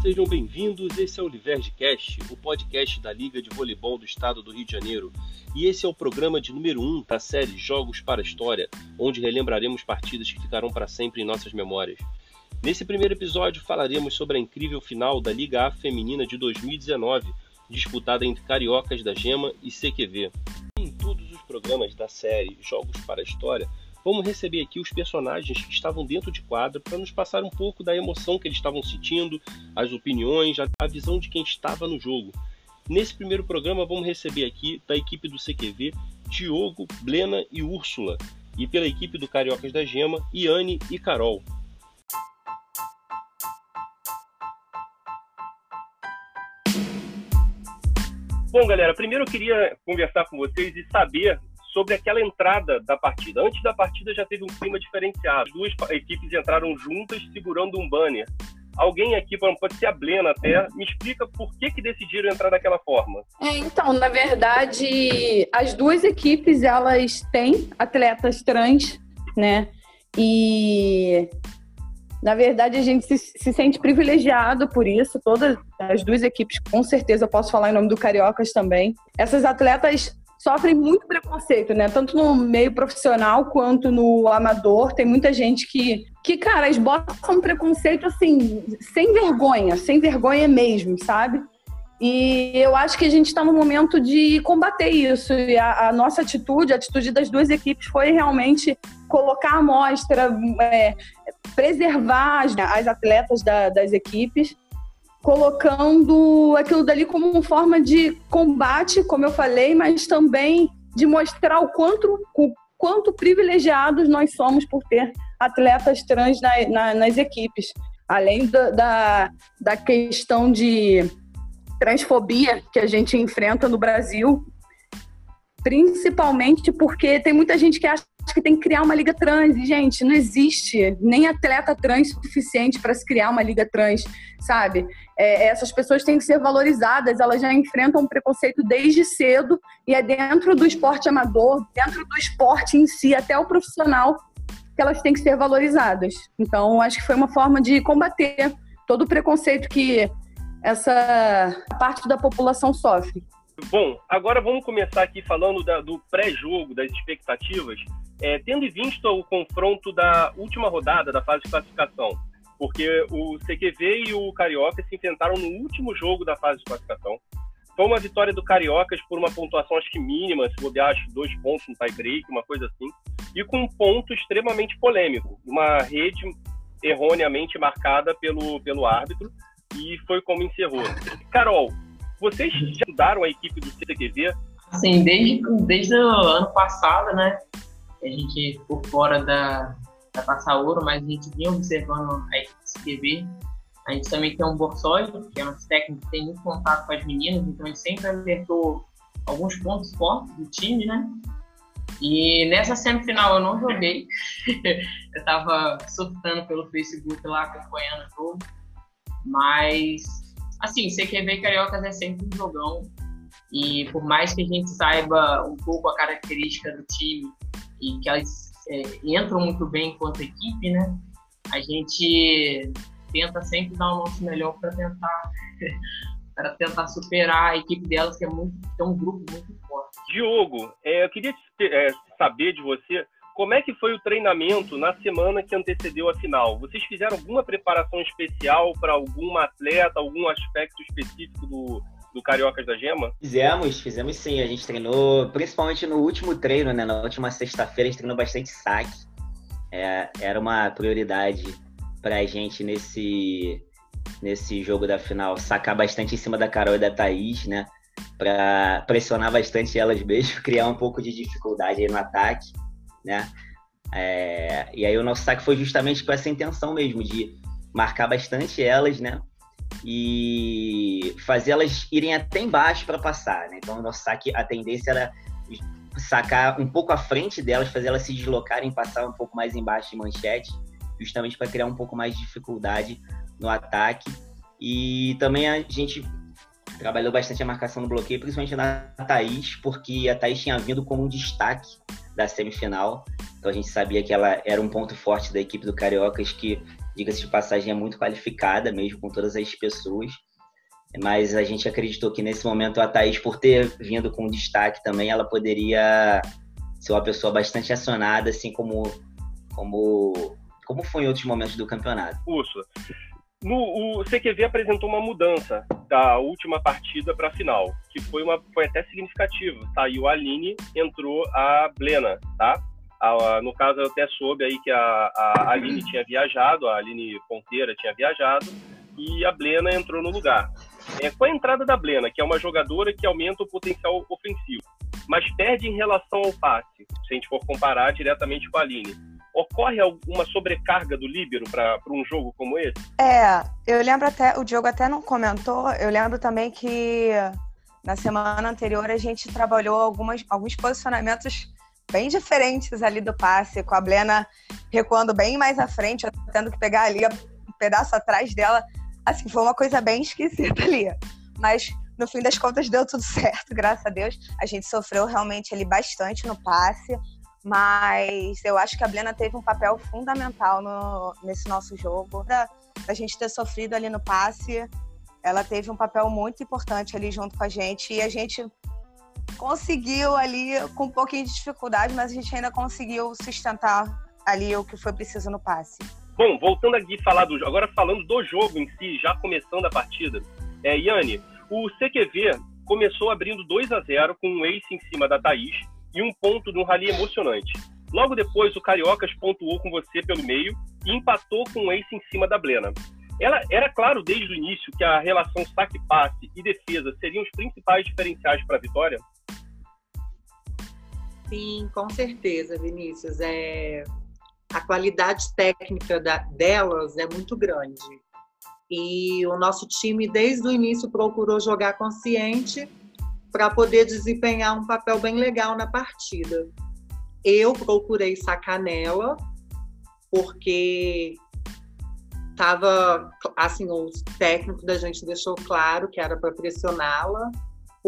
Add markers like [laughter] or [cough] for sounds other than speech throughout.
Sejam bem-vindos, esse é o Liverdcast, o podcast da Liga de Voleibol do Estado do Rio de Janeiro. E esse é o programa de número 1 um da série Jogos para a História, onde relembraremos partidas que ficarão para sempre em nossas memórias. Nesse primeiro episódio falaremos sobre a incrível final da Liga A Feminina de 2019, disputada entre Cariocas da Gema e CQV. Em todos os programas da série Jogos para a História, vamos receber aqui os personagens que estavam dentro de quadro para nos passar um pouco da emoção que eles estavam sentindo, as opiniões, a visão de quem estava no jogo. Nesse primeiro programa, vamos receber aqui da equipe do CQV Diogo, Blena e Úrsula, e pela equipe do Cariocas da Gema, Iane e Carol. Bom, galera, primeiro eu queria conversar com vocês e saber sobre aquela entrada da partida. Antes da partida já teve um clima diferenciado. As duas equipes entraram juntas segurando um banner. Alguém aqui, pode ser a Blena até, me explica por que, que decidiram entrar daquela forma. É, então, na verdade, as duas equipes, elas têm atletas trans, né? E, na verdade, a gente se, se sente privilegiado por isso. Todas as duas equipes, com certeza, eu posso falar em nome do Cariocas também. Essas atletas sofrem muito preconceito, né? Tanto no meio profissional quanto no amador. Tem muita gente que, que cara, esboçam preconceito assim, sem vergonha, sem vergonha mesmo, sabe? E eu acho que a gente está no momento de combater isso. E a, a, nossa atitude, a atitude das duas equipes foi realmente colocar a mostra, é, preservar as, as atletas da, das equipes colocando aquilo dali como forma de combate, como eu falei, mas também de mostrar o quanto, o quanto privilegiados nós somos por ter atletas trans na, na, nas equipes. Além da, da, da questão de transfobia que a gente enfrenta no Brasil, principalmente porque tem muita gente que acha que tem que criar uma liga trans. E, gente, não existe nem atleta trans suficiente para se criar uma liga trans, sabe? É, essas pessoas têm que ser valorizadas, elas já enfrentam preconceito desde cedo, e é dentro do esporte amador, dentro do esporte em si, até o profissional, que elas têm que ser valorizadas. Então, acho que foi uma forma de combater todo o preconceito que essa parte da população sofre. Bom, agora vamos começar aqui falando da, do pré-jogo, das expectativas, é, tendo em vista o confronto da última rodada da fase de classificação, porque o CQV e o Carioca se enfrentaram no último jogo da fase de classificação. Foi uma vitória do Cariocas por uma pontuação acho que mínima, se bobear, acho dois pontos no tie-break, uma coisa assim, e com um ponto extremamente polêmico, uma rede erroneamente marcada pelo, pelo árbitro, e foi como encerrou. Carol, vocês já estudaram a equipe do CQV? Sim, desde, desde o ano passado, né? A gente por fora da, da Passaouro, mas a gente vinha observando a equipe CQV. A gente também tem um Borsóide, que é um técnico que tem muito contato com as meninas, então ele sempre alertou alguns pontos fortes do time, né? E nessa semifinal eu não joguei. [laughs] eu tava surtando pelo Facebook lá, acompanhando o jogo. Mas Assim, CQV e Cariocas é sempre um jogão. E por mais que a gente saiba um pouco a característica do time e que elas é, entram muito bem enquanto equipe, né? A gente tenta sempre dar o nosso melhor para tentar [laughs] para tentar superar a equipe delas que é muito tem um grupo muito forte. Diogo, é, eu queria é, saber de você como é que foi o treinamento na semana que antecedeu a final? Vocês fizeram alguma preparação especial para algum atleta, algum aspecto específico do, do Cariocas da Gema? Fizemos, fizemos sim. A gente treinou, principalmente no último treino, né? Na última sexta-feira, a gente treinou bastante saque. É, era uma prioridade para a gente nesse, nesse jogo da final, sacar bastante em cima da Carol e da Thaís, né? Para pressionar bastante elas mesmo, [laughs] criar um pouco de dificuldade aí no ataque né? É, e aí o nosso saque foi justamente com essa intenção mesmo, de marcar bastante elas, né? E fazer elas irem até embaixo para passar, né? Então o nosso saque, a tendência era sacar um pouco à frente delas, fazer elas se deslocarem, passar um pouco mais embaixo de manchete, justamente para criar um pouco mais de dificuldade no ataque. E também a gente trabalhou bastante a marcação no bloqueio, principalmente na Thaís, porque a Thaís tinha vindo como um destaque da semifinal. Então a gente sabia que ela era um ponto forte da equipe do Cariocas que diga-se de passagem, é muito qualificada, mesmo com todas as pessoas. Mas a gente acreditou que nesse momento a Thaís, por ter vindo com destaque também, ela poderia ser uma pessoa bastante acionada, assim como, como, como foi em outros momentos do campeonato. Úrsula, no, o CQV apresentou uma mudança da última partida para a final, que foi, uma, foi até significativo. Saiu a Aline, entrou a Blena, tá? A, no caso, eu até soube aí que a, a Aline tinha viajado, a Aline Ponteira tinha viajado, e a Blena entrou no lugar. É, com a entrada da Blena, que é uma jogadora que aumenta o potencial ofensivo, mas perde em relação ao passe, se a gente for comparar diretamente com a Aline ocorre alguma sobrecarga do líbero para um jogo como esse? É, eu lembro até, o Diogo até não comentou, eu lembro também que na semana anterior a gente trabalhou algumas, alguns posicionamentos bem diferentes ali do passe, com a Blena recuando bem mais à frente, tendo que pegar ali um pedaço atrás dela. Assim, foi uma coisa bem esquisita ali. Mas no fim das contas deu tudo [laughs] certo, graças a Deus. A gente sofreu realmente ali bastante no passe. Mas eu acho que a Blena teve um papel fundamental no, nesse nosso jogo. Da, da gente ter sofrido ali no passe, ela teve um papel muito importante ali junto com a gente. E a gente conseguiu ali, com um pouquinho de dificuldade, mas a gente ainda conseguiu sustentar ali o que foi preciso no passe. Bom, voltando aqui falar do agora falando do jogo em si, já começando a partida, é, Yane, o CQV começou abrindo 2 a 0 com um ace em cima da Thaís, e um ponto de um rally emocionante. Logo depois, o Cariocas pontuou com você pelo meio e empatou com o ace em cima da Blena. Ela, era claro desde o início que a relação saque-passe e defesa seriam os principais diferenciais para a vitória? Sim, com certeza, Vinícius. É... A qualidade técnica da, delas é muito grande. E o nosso time, desde o início, procurou jogar consciente para poder desempenhar um papel bem legal na partida. Eu procurei sacar nela, porque estava assim, o técnico da gente deixou claro que era para pressioná-la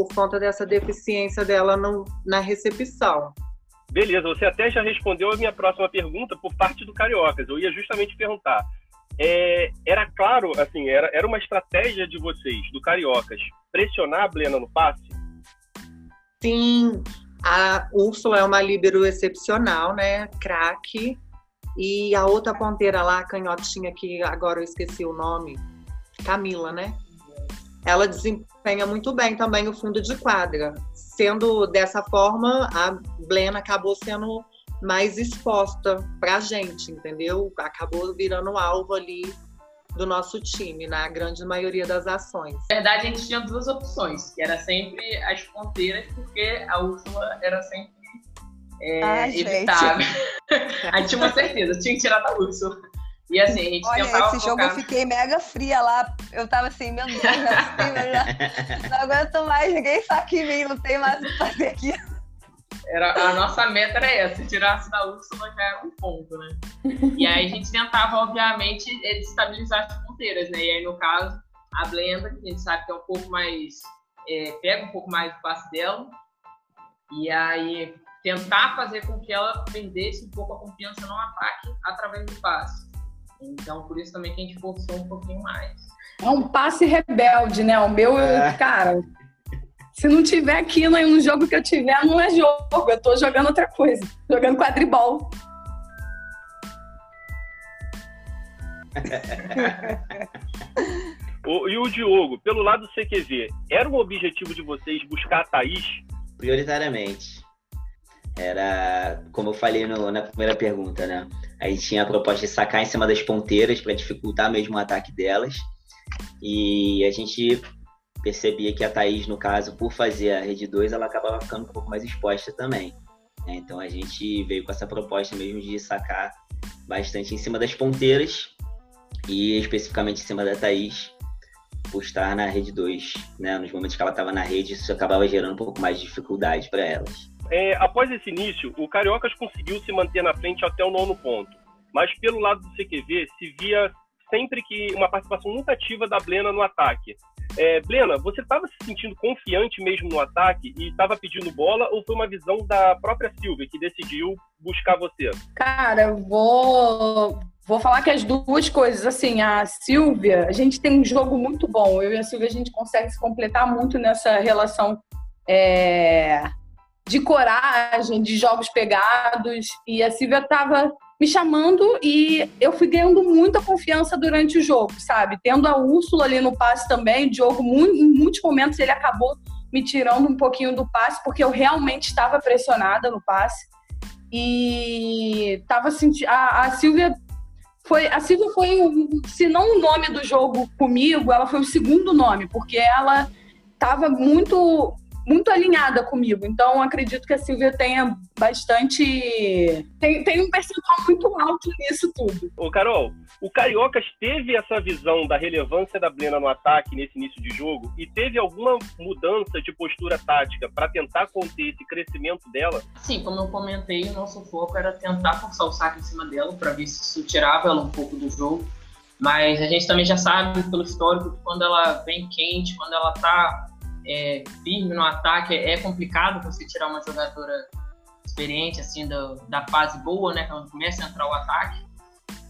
por conta dessa deficiência dela no, na recepção. Beleza, você até já respondeu a minha próxima pergunta por parte do Cariocas. Eu ia justamente perguntar. É, era claro, assim, era, era uma estratégia de vocês, do Cariocas, pressionar a Blena no passe? Sim, a Úrsula é uma líbero excepcional, né? Craque. E a outra ponteira lá, a canhotinha, que agora eu esqueci o nome, Camila, né? Ela desempenha muito bem também o fundo de quadra. Sendo dessa forma, a Blena acabou sendo mais exposta pra gente, entendeu? Acabou virando alvo ali do nosso time, na grande maioria das ações. Na verdade, a gente tinha duas opções, que era sempre as ponteiras, porque a Úrsula era sempre é, Ai, evitável. [laughs] a gente tinha uma certeza, tinha que tirar da Úrsula. E assim, a gente Olha, esse jogo eu fiquei mega fria lá. Eu tava assim, meu Deus, assim, [laughs] não aguento mais, ninguém sabe em mim, não tem mais o que fazer aqui. Era, a nossa meta era essa, se tirasse da Úrsula já era um ponto, né? E aí a gente tentava, obviamente, estabilizar as ponteiras, né? E aí, no caso, a Blenda, que a gente sabe que é um pouco mais. É, pega um pouco mais do passe dela. E aí tentar fazer com que ela perdesse um pouco a confiança no ataque através do passe. Então, por isso também que a gente forçou um pouquinho mais. É um passe rebelde, né? O meu, é. cara, se não tiver aqui no jogo que eu tiver, não é jogo. Eu tô jogando outra coisa. Jogando quadribol. [laughs] o, e o Diogo, pelo lado do CQV, era um objetivo de vocês buscar a Thaís? Prioritariamente. Era, como eu falei no, na primeira pergunta, né? A gente tinha a proposta de sacar em cima das ponteiras para dificultar mesmo o ataque delas. E a gente percebia que a Thaís, no caso, por fazer a rede 2, ela acabava ficando um pouco mais exposta também. Né? Então a gente veio com essa proposta mesmo de sacar bastante em cima das ponteiras e especificamente em cima da Thaís, por estar na rede 2. Né? Nos momentos que ela estava na rede, isso acabava gerando um pouco mais de dificuldade para elas. É, após esse início, o Cariocas conseguiu se manter na frente até o nono ponto. Mas pelo lado do CQV, se via sempre que uma participação muito ativa da Blena no ataque. É, Blena, você estava se sentindo confiante mesmo no ataque e estava pedindo bola ou foi uma visão da própria Silvia que decidiu buscar você? Cara, eu vou, Vou falar que as duas coisas, assim, a Silvia, a gente tem um jogo muito bom. Eu e a Silvia, a gente consegue se completar muito nessa relação é, de coragem, de jogos pegados. E a Silvia estava me chamando e eu fui ganhando muita confiança durante o jogo, sabe? Tendo a Úrsula ali no passe também, o Diogo, em muitos momentos, ele acabou me tirando um pouquinho do passe, porque eu realmente estava pressionada no passe. E estava sentindo. A, a Silvia foi. A Silvia foi, se não o nome do jogo comigo, ela foi o segundo nome, porque ela estava muito muito alinhada comigo. Então, acredito que a Silvia tenha bastante. Tem, tem um percentual muito alto nisso tudo. Ô, Carol, o Cariocas teve essa visão da relevância da Brena no ataque nesse início de jogo e teve alguma mudança de postura tática para tentar conter esse crescimento dela? Sim, como eu comentei, o nosso foco era tentar forçar o saque em cima dela para ver se isso tirava ela um pouco do jogo. Mas a gente também já sabe pelo histórico que quando ela vem quente, quando ela tá é, firme no ataque, é complicado você tirar uma jogadora experiente, assim, da, da fase boa, né, quando começa a entrar o ataque.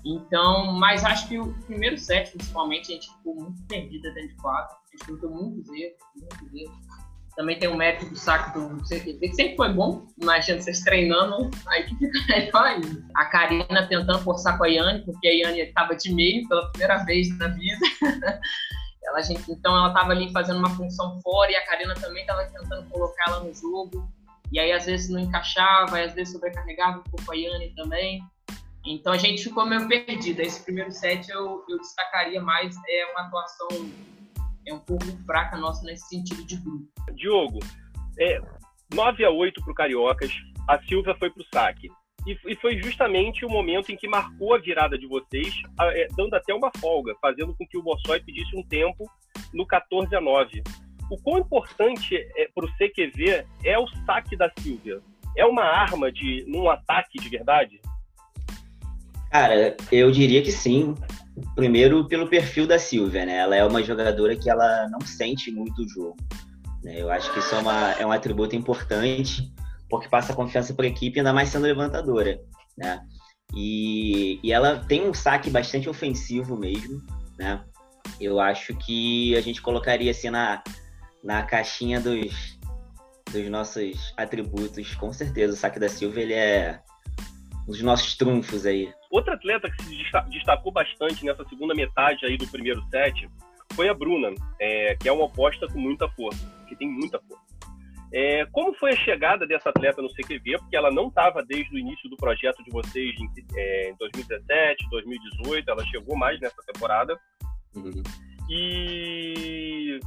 Então, mas acho que o primeiro set, principalmente, a gente ficou muito perdida dentro de quadro. A gente cometeu muitos erros, muitos erros. Também tem o mérito do saque do CQV, que sempre foi bom. Imagina vocês treinando, aí que fica melhor ainda. A Karina tentando forçar com a Yane, porque a Yane estava de meio pela primeira vez na vida. [laughs] Ela, gente, então ela estava ali fazendo uma função fora e a Karina também estava tentando colocar ela no jogo. E aí às vezes não encaixava, às vezes sobrecarregava um pouco a Yane também. Então a gente ficou meio perdida. Esse primeiro set eu, eu destacaria mais é uma atuação é um pouco fraca nossa nesse sentido de grupo. Diogo, é, 9 a 8 para o Cariocas, a Silva foi para o saque. E, e, foi justamente o momento em que marcou a virada de vocês, é, dando até uma folga, fazendo com que o Bossói pedisse um tempo no 14 a 9. O quão importante é, para o CQV é o saque da Silvia? É uma arma de num ataque de verdade? Cara, eu diria que sim. Primeiro pelo perfil da Silvia, né? Ela é uma jogadora que ela não sente muito o jogo. Né? Eu acho que isso é, uma, é um atributo importante porque passa confiança para a equipe, ainda mais sendo levantadora, né? E, e ela tem um saque bastante ofensivo mesmo, né? Eu acho que a gente colocaria assim na, na caixinha dos, dos nossos atributos, com certeza. O saque da Silva, ele é um dos nossos trunfos aí. Outra atleta que se destacou bastante nessa segunda metade aí do primeiro set foi a Bruna, é, que é uma oposta com muita força, que tem muita força. É, como foi a chegada dessa atleta no CQV? Porque ela não estava desde o início do projeto de vocês em, é, em 2017, 2018, ela chegou mais nessa temporada. Uhum. E,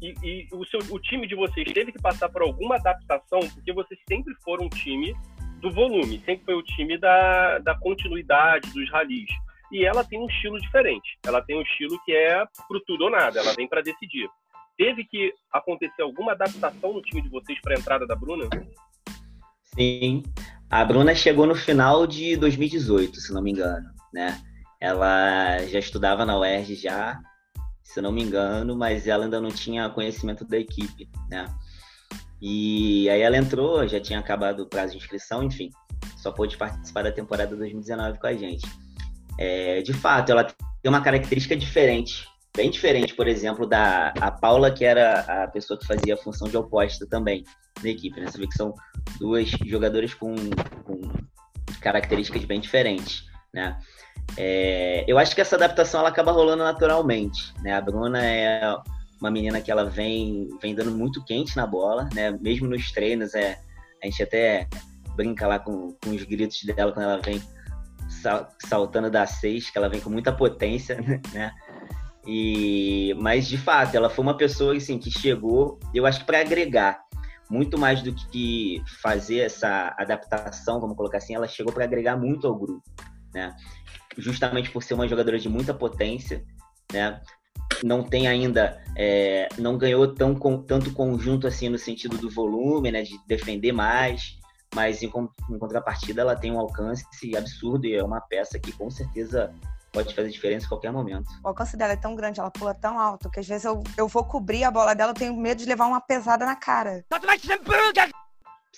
e, e, o, seu, o time de vocês teve que passar por alguma adaptação, porque vocês sempre foram um time do volume, sempre foi o time da, da continuidade, dos ralis. E ela tem um estilo diferente. Ela tem um estilo que é pro tudo ou nada, ela vem para decidir. Teve que acontecer alguma adaptação no time de vocês para a entrada da Bruna? Sim. A Bruna chegou no final de 2018, se não me engano, né? Ela já estudava na UERJ já, se não me engano, mas ela ainda não tinha conhecimento da equipe, né? E aí ela entrou, já tinha acabado o prazo de inscrição, enfim, só pôde participar da temporada 2019 com a gente. É, de fato, ela tem uma característica diferente bem diferente, por exemplo, da a Paula, que era a pessoa que fazia a função de oposta também na equipe. Né? Você vê que são duas jogadoras com, com características bem diferentes. Né? É, eu acho que essa adaptação ela acaba rolando naturalmente. Né? A Bruna é uma menina que ela vem, vem dando muito quente na bola, né? mesmo nos treinos. É, a gente até brinca lá com, com os gritos dela quando ela vem saltando da seis, que ela vem com muita potência, [laughs] né? E, mas de fato, ela foi uma pessoa assim que chegou, eu acho que para agregar muito mais do que fazer essa adaptação, vamos colocar assim, ela chegou para agregar muito ao grupo, né? Justamente por ser uma jogadora de muita potência, né? Não tem ainda, é, não ganhou tão, com, tanto conjunto assim no sentido do volume, né? De defender mais, mas em, em contrapartida ela tem um alcance absurdo e é uma peça que com certeza pode fazer diferença em qualquer momento. O alcance dela é tão grande, ela pula tão alto, que às vezes eu, eu vou cobrir a bola dela, eu tenho medo de levar uma pesada na cara.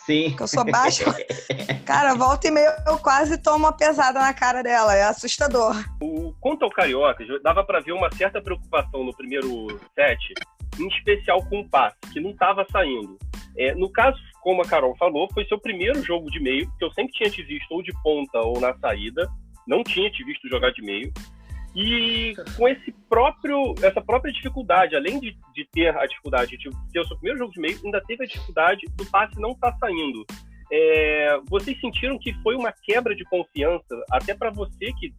Sim. Porque eu sou baixa. [laughs] cara, volta e meia eu quase tomo uma pesada na cara dela. É assustador. O, quanto ao Carioca, dava para ver uma certa preocupação no primeiro set, em especial com o passe, que não estava saindo. É, no caso, como a Carol falou, foi seu primeiro jogo de meio, que eu sempre tinha te visto ou de ponta ou na saída, não tinha te visto jogar de meio. E com esse próprio, essa própria dificuldade, além de, de ter a dificuldade de ter o seu primeiro jogo de meio, ainda teve a dificuldade do passe não estar tá saindo. É, vocês sentiram que foi uma quebra de confiança, até para você que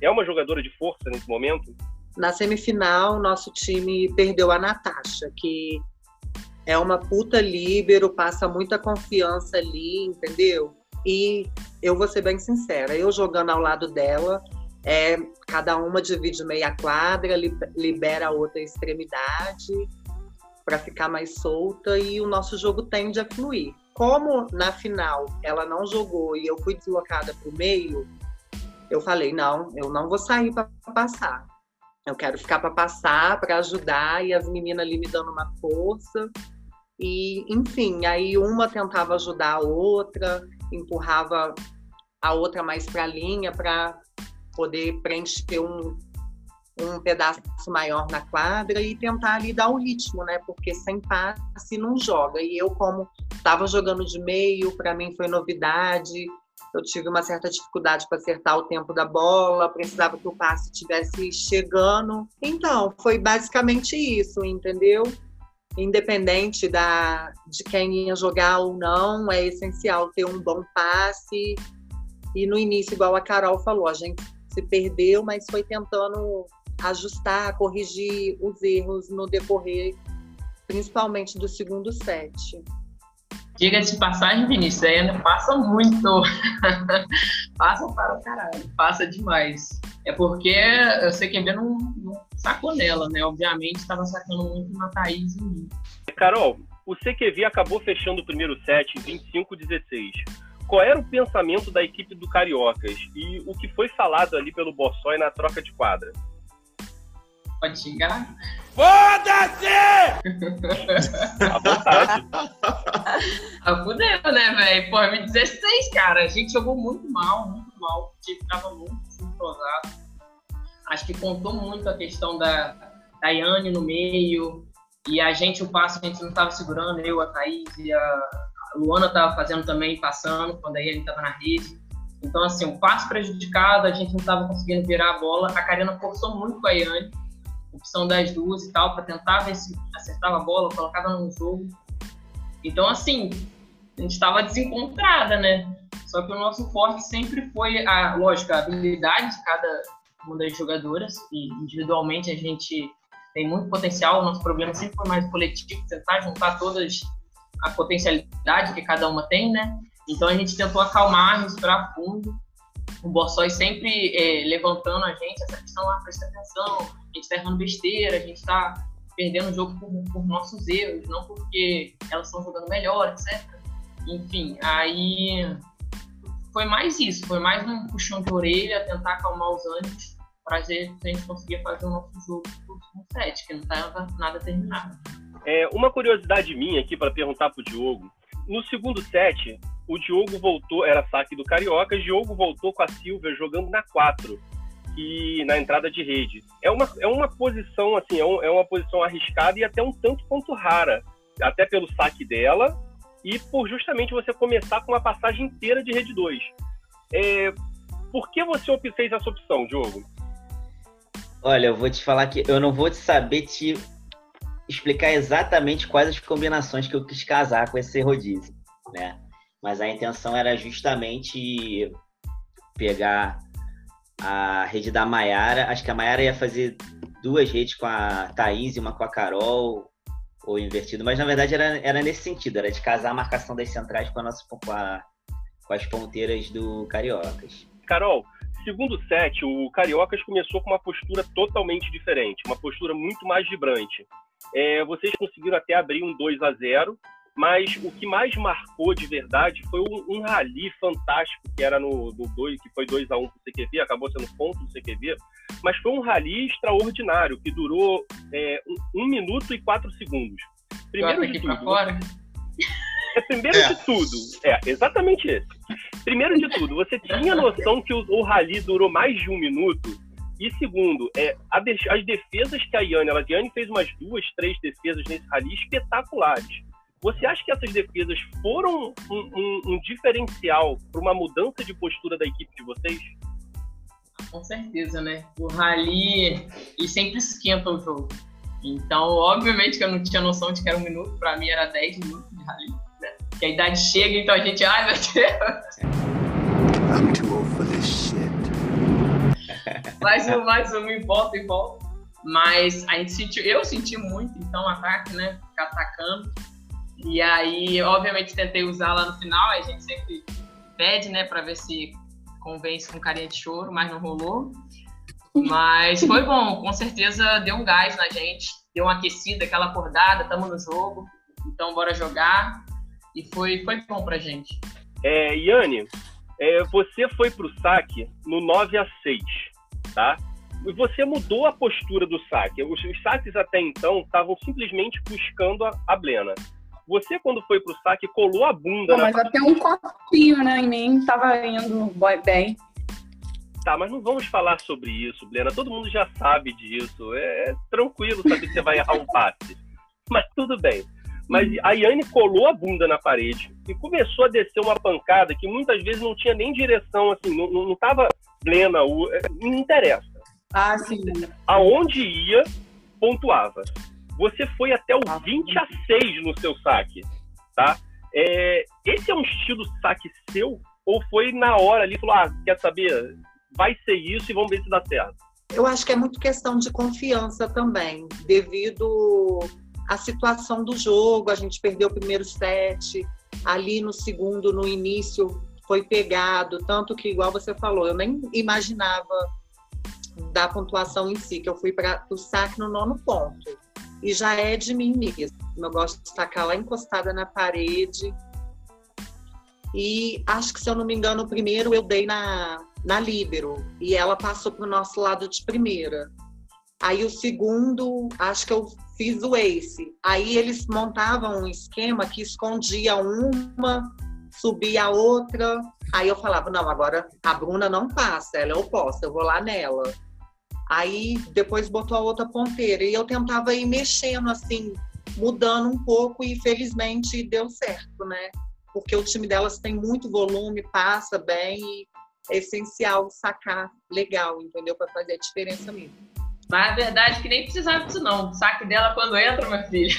é uma jogadora de força nesse momento? Na semifinal, nosso time perdeu a Natasha, que é uma puta líbero, passa muita confiança ali, entendeu? E eu vou ser bem sincera, eu jogando ao lado dela, é, cada uma divide meia quadra, libera a outra extremidade para ficar mais solta e o nosso jogo tende a fluir. Como na final ela não jogou e eu fui deslocada para o meio, eu falei: não, eu não vou sair para passar. Eu quero ficar para passar, para ajudar, e as meninas ali me dando uma força. E, enfim, aí uma tentava ajudar a outra, empurrava a outra mais para a linha para poder preencher um, um pedaço maior na quadra e tentar ali dar o ritmo, né? Porque sem passe não joga. E eu, como estava jogando de meio, para mim foi novidade. Eu tive uma certa dificuldade para acertar o tempo da bola, precisava que o passe estivesse chegando. Então, foi basicamente isso, entendeu? Independente da, de quem ia jogar ou não, é essencial ter um bom passe. E no início, igual a Carol falou, a gente se perdeu, mas foi tentando ajustar, corrigir os erros no decorrer, principalmente do segundo set. Diga de passagem, Vinícius, ainda passa muito. [laughs] passa para o caralho, passa demais. É porque eu sei que não, não sacou nela, né? Obviamente estava sacando muito na Thaís e mim. Carol, o CQV acabou fechando o primeiro set em 25-16 qual era o pensamento da equipe do Cariocas e o que foi falado ali pelo Bossói na troca de quadra? Pode xingar? Foda-se! [laughs] À vontade. ah, fudeu, né, velho? Pô, M16, cara. A gente jogou muito mal, muito mal. O time tava muito entrosado. Acho que contou muito a questão da Daiane no meio. E a gente, o passo, a gente não tava segurando. Eu, a Thaís e a, Luana estava fazendo também, passando, quando a gente estava na rede. Então, assim, o passo prejudicado, a gente não estava conseguindo virar a bola. A Karina forçou muito com a Yane, opção das duas e tal, para tentar ver se acertava a bola, colocava no jogo. Então, assim, a gente estava desencontrada, né? Só que o nosso forte sempre foi, a, lógico, a habilidade de cada uma das jogadoras, e individualmente a gente tem muito potencial. O nosso problema sempre foi mais coletivo, tentar juntar todas a potencialidade que cada uma tem, né? Então a gente tentou acalmar, respirar fundo. O Borsói sempre é, levantando a gente, essa questão, ah, presta atenção, a gente está errando besteira, a gente está perdendo o jogo por, por, nossos erros, não porque elas estão jogando melhor, etc. Enfim, aí foi mais isso, foi mais um puxão de orelha, tentar acalmar os ânimos para ver se a gente conseguia fazer o nosso jogo no set, que não estava nada terminado. É, uma curiosidade minha aqui para perguntar pro Diogo. No segundo set, o Diogo voltou, era saque do Carioca, o Diogo voltou com a Silvia jogando na 4 e na entrada de rede. É uma, é uma posição assim, é, um, é uma posição arriscada e até um tanto quanto rara, até pelo saque dela e por justamente você começar com uma passagem inteira de rede 2. É, por que você fez essa opção, Diogo? Olha, eu vou te falar que eu não vou saber te explicar exatamente quais as combinações que eu quis casar com esse rodízio, né? Mas a intenção era justamente pegar a rede da Maiara. Acho que a Maiara ia fazer duas redes com a Thaís e uma com a Carol, ou invertido, mas na verdade era, era nesse sentido, era de casar a marcação das centrais com, a nossa, com, a, com as ponteiras do Cariocas. Carol, segundo set, o Cariocas começou com uma postura totalmente diferente, uma postura muito mais vibrante. É, vocês conseguiram até abrir um 2 a 0 mas o que mais marcou de verdade foi um, um rally fantástico que era no, no 2, que foi 2 a 1 pro CQV, acabou sendo ponto do CQV, mas foi um rally extraordinário, que durou é, um, um, minuto e quatro segundos. Primeiro de tudo, fora. é, primeiro é. de tudo, é, exatamente esse. Primeiro de tudo, você tinha noção que o, o rally durou mais de um minuto? E segundo, é, as defesas que a Yane, ela, a Yane fez umas duas, três defesas nesse rally espetaculares. Você acha que essas defesas foram um, um, um diferencial para uma mudança de postura da equipe de vocês? Com certeza, né? O rally e sempre esquenta o jogo. Então, obviamente que eu não tinha noção de que era um minuto, para mim era 10 minutos de rally. Que a idade chega, então a gente, ai meu Deus. I'm too old for this shit. [laughs] mais um, mais um, e volta e volta. Mas a gente sentiu, eu senti muito, então, o ataque, né? Ficar atacando. E aí, obviamente, tentei usar lá no final, a gente sempre pede, né, para ver se convence com carinha de choro, mas não rolou. Mas foi bom, com certeza deu um gás na gente, deu uma aquecida, aquela acordada, estamos no jogo, então bora jogar. E foi, foi bom pra gente. É, Yane, é, você foi pro saque no 9 a 6 tá? E você mudou a postura do saque. Os, os saques até então estavam simplesmente buscando a, a Blena. Você, quando foi pro saque, colou a bunda. Não, mas até um copinho, né, em mim, tava indo bem. Tá, mas não vamos falar sobre isso, Blena. Todo mundo já sabe disso. É, é tranquilo saber que você vai errar um passe. [laughs] Mas tudo bem. Mas a Yane colou a bunda na parede e começou a descer uma pancada que muitas vezes não tinha nem direção, assim, não, não tava plena, é, não interessa. Ah, sim. Aonde ia, pontuava. Você foi até o 20 a 6 no seu saque, tá? É, esse é um estilo saque seu? Ou foi na hora ali, falou, ah, quer saber? Vai ser isso e vamos ver se dá certo. Eu acho que é muito questão de confiança também, devido à situação do jogo. A gente perdeu o primeiro set, ali no segundo, no início, foi pegado, tanto que, igual você falou, eu nem imaginava da pontuação em si, que eu fui para o saque no nono ponto. E já é de mim mesmo. Eu gosto de tacar lá encostada na parede. E acho que, se eu não me engano, o primeiro eu dei na, na Líbero. E ela passou para o nosso lado de primeira. Aí o segundo, acho que eu fiz o ace. Aí eles montavam um esquema que escondia uma subia a outra. Aí eu falava, não, agora a Bruna não passa, ela é oposta, eu vou lá nela. Aí depois botou a outra ponteira e eu tentava ir mexendo assim, mudando um pouco e felizmente deu certo, né? Porque o time delas tem muito volume, passa bem e é essencial sacar legal, entendeu? Para fazer a diferença mesmo. Mas a verdade é que nem precisava disso não. O saque dela quando entra, minha filha.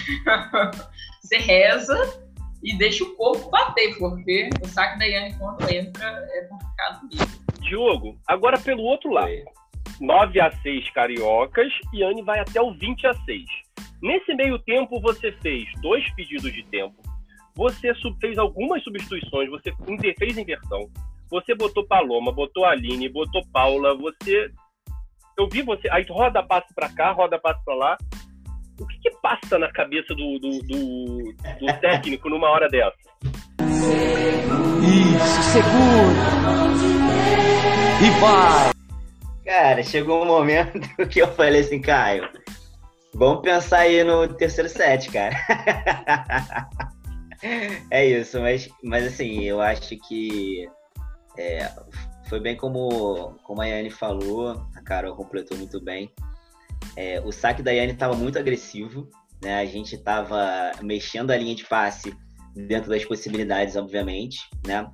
[laughs] Você reza e deixa o corpo bater, porque o saque da Yane quando entra é complicado mesmo. Diogo, agora pelo outro lado. 9 a 6 cariocas, e Yane vai até o 20 a 6. Nesse meio tempo, você fez dois pedidos de tempo, você fez algumas substituições, você fez inversão, você botou Paloma, botou Aline, botou Paula, você. Eu vi você. Aí roda passo para cá, roda passo para lá o que, que passa na cabeça do, do, do, do [laughs] técnico numa hora dessa? Isso, segura! E vai! Cara, chegou um momento [laughs] que eu falei assim, Caio, vamos pensar aí no terceiro set, cara. [laughs] é isso, mas, mas assim, eu acho que é, foi bem como, como a Yane falou, a Carol completou muito bem. É, o saque da Yane estava muito agressivo, né? A gente estava mexendo a linha de passe dentro das possibilidades, obviamente, né?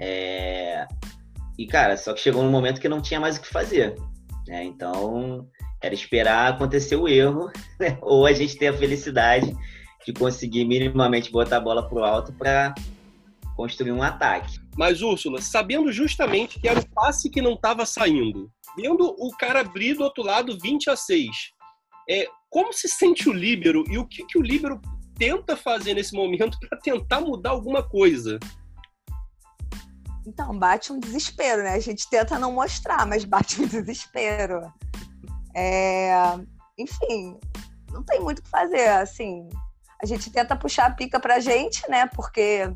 É... E, cara, só que chegou um momento que não tinha mais o que fazer, né? Então, era esperar acontecer o erro, né? [laughs] ou a gente ter a felicidade de conseguir minimamente botar a bola pro alto para construir um ataque. Mas, Úrsula, sabendo justamente que era o passe que não estava saindo, vendo o cara abrir do outro lado 20 a 6. É, como se sente o líbero e o que, que o líbero tenta fazer nesse momento [laughs] para tentar mudar alguma coisa? Então, bate um desespero, né? A gente tenta não mostrar, mas bate um [laughs] desespero. É... Enfim, não tem muito o que fazer, assim. A gente tenta puxar a pica pra gente, né? Porque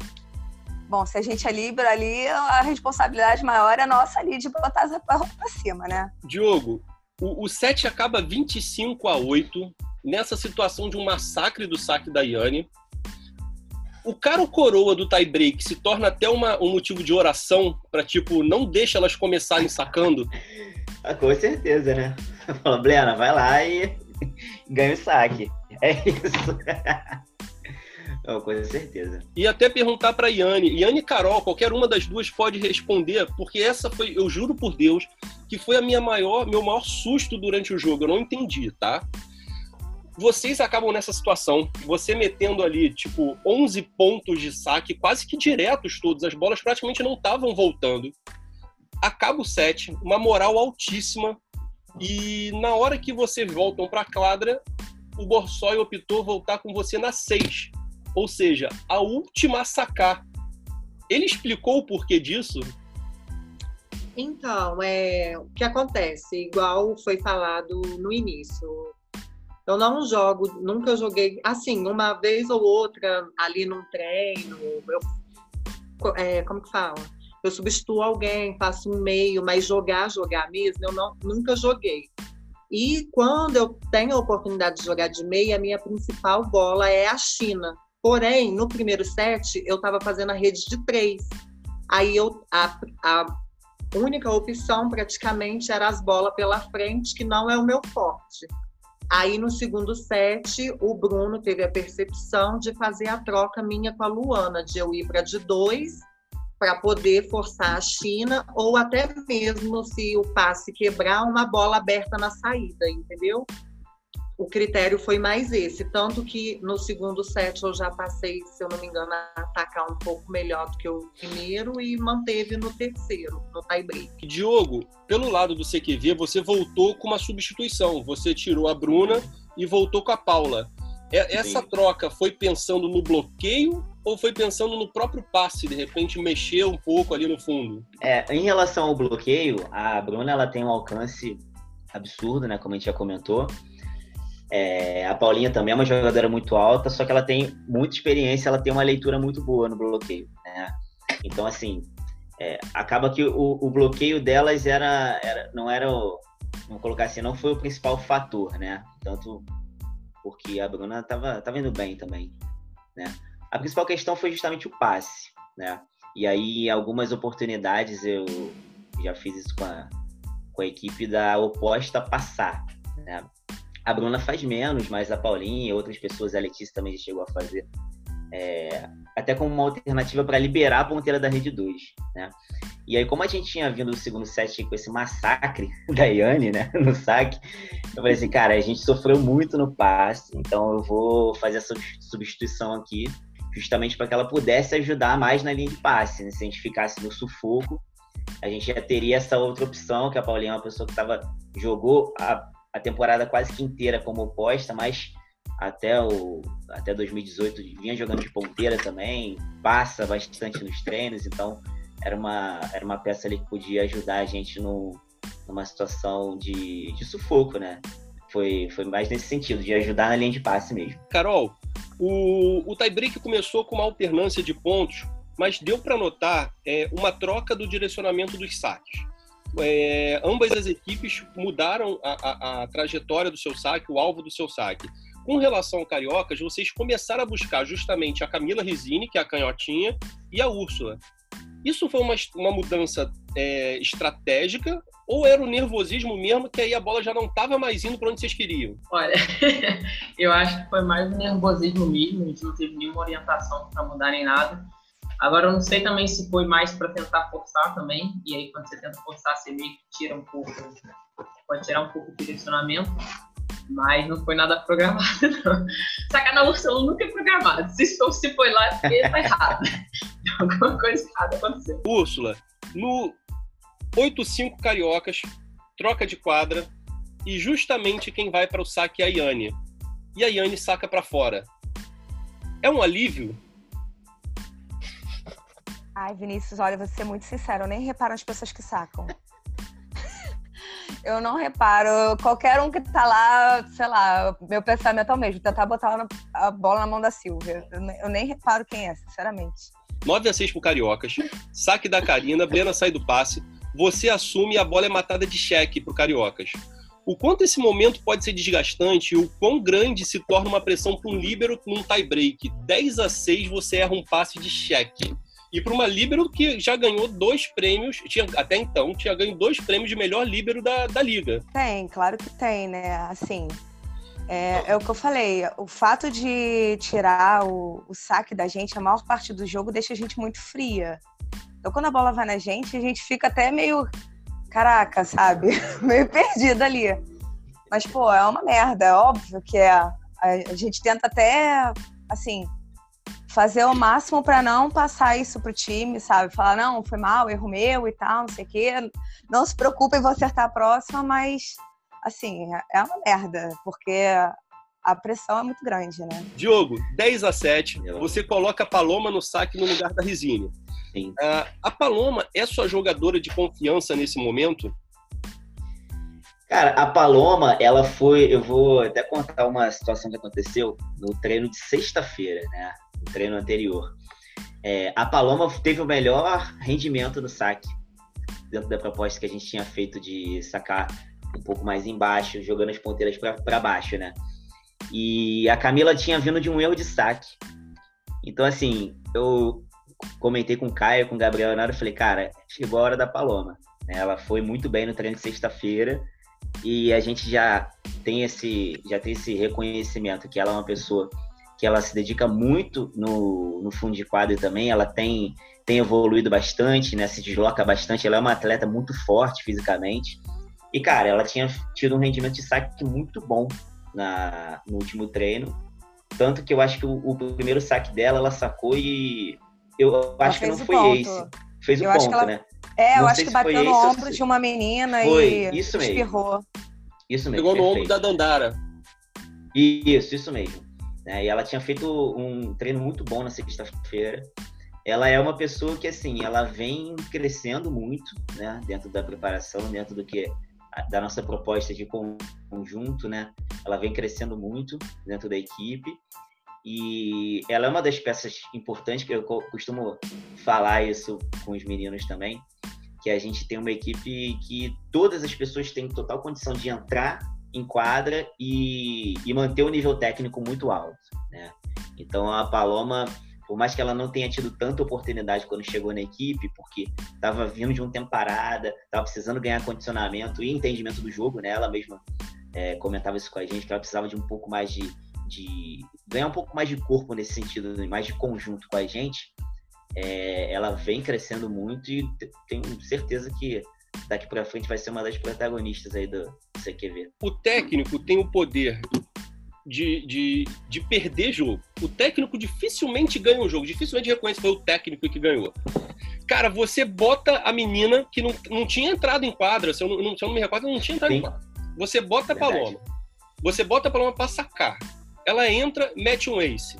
Bom, se a gente é Libra ali, a responsabilidade maior é nossa ali de botar essa pra cima, né? Diogo, o, o set acaba 25 a 8 nessa situação de um massacre do saque da Yane. o cara ou coroa do tie break se torna até uma, um motivo de oração para tipo, não deixa elas começarem sacando? [laughs] Ah, com certeza, né? Fala, Blena, vai lá e [laughs] ganha o saque. É isso. [laughs] Não, com certeza. E até perguntar para Yane, Yane e Carol, qualquer uma das duas pode responder, porque essa foi, eu juro por Deus, que foi a minha maior, meu maior susto durante o jogo. Eu não entendi, tá? Vocês acabam nessa situação, você metendo ali, tipo, 11 pontos de saque, quase que diretos todos, as bolas praticamente não estavam voltando. Acaba o set, uma moral altíssima, e na hora que vocês voltam para a quadra, o Borsoi optou voltar com você na 6 ou seja, a última a sacar. Ele explicou o porquê disso? Então, é, o que acontece, igual foi falado no início, eu não jogo, nunca joguei, assim, uma vez ou outra ali num treino, eu, é, como que fala? Eu substituo alguém, faço um meio, mas jogar, jogar mesmo, eu não, nunca joguei. E quando eu tenho a oportunidade de jogar de meia, a minha principal bola é a China. Porém, no primeiro set, eu estava fazendo a rede de três. Aí eu, a, a única opção praticamente era as bolas pela frente, que não é o meu forte. Aí no segundo set, o Bruno teve a percepção de fazer a troca minha com a Luana, de eu ir para de dois para poder forçar a China, ou até mesmo se o passe quebrar, uma bola aberta na saída, entendeu? O critério foi mais esse. Tanto que no segundo set eu já passei, se eu não me engano, a atacar um pouco melhor do que o primeiro e manteve no terceiro, no tie break. Diogo, pelo lado do CQV, você voltou com uma substituição. Você tirou a Bruna e voltou com a Paula. Essa Sim. troca foi pensando no bloqueio ou foi pensando no próprio passe, de repente mexer um pouco ali no fundo? É, em relação ao bloqueio, a Bruna ela tem um alcance absurdo, né, como a gente já comentou. É, a Paulinha também é uma jogadora muito alta, só que ela tem muita experiência, ela tem uma leitura muito boa no bloqueio. Né? Então, assim, é, acaba que o, o, bloqueio delas era, era, não era o, vamos colocar assim, não foi o principal fator, né? Tanto porque a Bruna estava tava indo bem também, né? A principal questão foi justamente o passe, né? E aí, algumas oportunidades eu já fiz isso com a, com a equipe da oposta passar, né? A Bruna faz menos, mas a Paulinha e outras pessoas, a Letícia também já chegou a fazer. É, até como uma alternativa para liberar a ponteira da rede 2, né? E aí, como a gente tinha vindo do segundo set com esse massacre [laughs] da Yane, né, no saque, eu falei assim, cara, a gente sofreu muito no passe, então eu vou fazer essa substituição aqui, justamente para que ela pudesse ajudar mais na linha de passe, né? Se a gente ficasse no sufoco, a gente já teria essa outra opção, que a Paulinha é uma pessoa que tava, jogou a a temporada quase que inteira como oposta, mas até, o, até 2018 vinha jogando de ponteira também, passa bastante nos treinos, então era uma, era uma peça ali que podia ajudar a gente no, numa situação de, de sufoco, né? Foi, foi mais nesse sentido, de ajudar na linha de passe mesmo. Carol, o, o tiebreak começou com uma alternância de pontos, mas deu para notar é, uma troca do direcionamento dos saques é, ambas as equipes mudaram a, a, a, trajetória do seu saque, o alvo do seu saque. Com relação ao Cariocas, vocês começaram a buscar justamente a Camila Risini, que é a canhotinha, e a Úrsula. Isso foi uma, uma mudança é, estratégica ou era o nervosismo mesmo que aí a bola já não estava mais indo para onde vocês queriam? Olha, [laughs] eu acho que foi mais o nervosismo mesmo, a gente não teve nenhuma orientação para mudar nem nada. Agora, eu não sei também se foi mais para tentar forçar também, e aí quando você tenta forçar, você meio que tira um pouco, pode tirar um pouco o direcionamento, mas não foi nada programado, [laughs] não. Sacana Ursula nunca é programado. Se, se foi lá, tá [laughs] errado. Alguma coisa errada aconteceu. Úrsula, no 8-5 Cariocas, troca de quadra, e justamente quem vai para o saque é a Yane. E a Yane saca para fora. É um alívio Ai, Vinícius, olha, vou ser muito sincero, eu nem reparo as pessoas que sacam. eu não reparo. Qualquer um que tá lá, sei lá, meu pensamento é o mesmo, tentar botar a bola na mão da Silvia. Eu nem reparo quem é, sinceramente. 9 a 6 pro Cariocas, saque da Karina, Brena sai do passe, você assume e a bola é matada de cheque pro Cariocas. o quanto esse momento pode ser desgastante e o quão grande se torna uma pressão para um líbero num tie-break. 10 a 6 você erra um passe de cheque. E para uma líbero que já ganhou dois prêmios, tinha, até então, tinha ganho dois prêmios de melhor líbero da, da liga. Tem, claro que tem, né? Assim, é, é, o que eu falei. O fato de tirar o, o, saque da gente, a maior parte do jogo, deixa a gente muito fria. Então, quando a bola vai na gente, a gente fica até meio. Caraca, sabe? [laughs] meio perdido ali. Mas, pô, é uma merda. É óbvio que é. A, a gente tenta até, assim, fazer o máximo para não passar isso pro time, sabe? Falar, não, foi mal, erro meu e tal, não sei o quê. Não se preocupem, vou acertar a próxima, mas assim, é uma merda, porque a pressão é muito grande, né? Diogo, 10 a 7, você coloca a Paloma no saque no lugar da Risine. Sim. Uh, a Paloma é sua jogadora de confiança nesse momento? Cara, a Paloma, ela foi. Eu vou até contar uma situação que aconteceu no treino de sexta-feira, né? No treino anterior. É, a Paloma teve o melhor rendimento no saque, dentro da proposta que a gente tinha feito de sacar um pouco mais embaixo, jogando as ponteiras para baixo, né? E a Camila tinha vindo de um erro de saque. Então, assim, eu comentei com o Caio, com o Gabriel eu falei, cara, chegou a hora da Paloma. Né? Ela foi muito bem no treino de sexta-feira e a gente já tem esse já tem esse reconhecimento que ela é uma pessoa que ela se dedica muito no, no fundo de quadro também, ela tem, tem evoluído bastante, né? Se desloca bastante, ela é uma atleta muito forte fisicamente. E, cara, ela tinha tido um rendimento de saque muito bom na, no último treino. Tanto que eu acho que o, o primeiro saque dela, ela sacou e eu acho que não foi ponto. esse. Fez o ponto, ela... né? É, não eu acho que bateu no ombro de uma menina foi, e isso mesmo. espirrou. Isso mesmo. Pegou no ombro da Dandara. Isso, isso mesmo. É, e ela tinha feito um treino muito bom na sexta-feira. Ela é uma pessoa que, assim, ela vem crescendo muito, né? Dentro da preparação, dentro do que da nossa proposta de conjunto, né? Ela vem crescendo muito dentro da equipe e ela é uma das peças importantes que eu costumo falar isso com os meninos também, que a gente tem uma equipe que todas as pessoas têm total condição de entrar em quadra e, e manter o nível técnico muito alto, né? Então a Paloma por mais que ela não tenha tido tanta oportunidade quando chegou na equipe, porque estava vindo de um tempo parada, estava precisando ganhar condicionamento e entendimento do jogo, né? Ela mesma é, comentava isso com a gente, que ela precisava de um pouco mais de, de ganhar um pouco mais de corpo nesse sentido, mais de conjunto com a gente. É, ela vem crescendo muito e tenho certeza que daqui para frente vai ser uma das protagonistas aí do CQV. O técnico tem o poder de, de, de perder jogo. O técnico dificilmente ganha um jogo, dificilmente reconhece que foi o técnico que ganhou. Cara, você bota a menina que não, não tinha entrado em quadra, se eu não, se eu não me recordo, não tinha entrado Sim. em quadra. Você bota a Paloma. Você bota a Paloma pra sacar. Ela entra, mete um ace.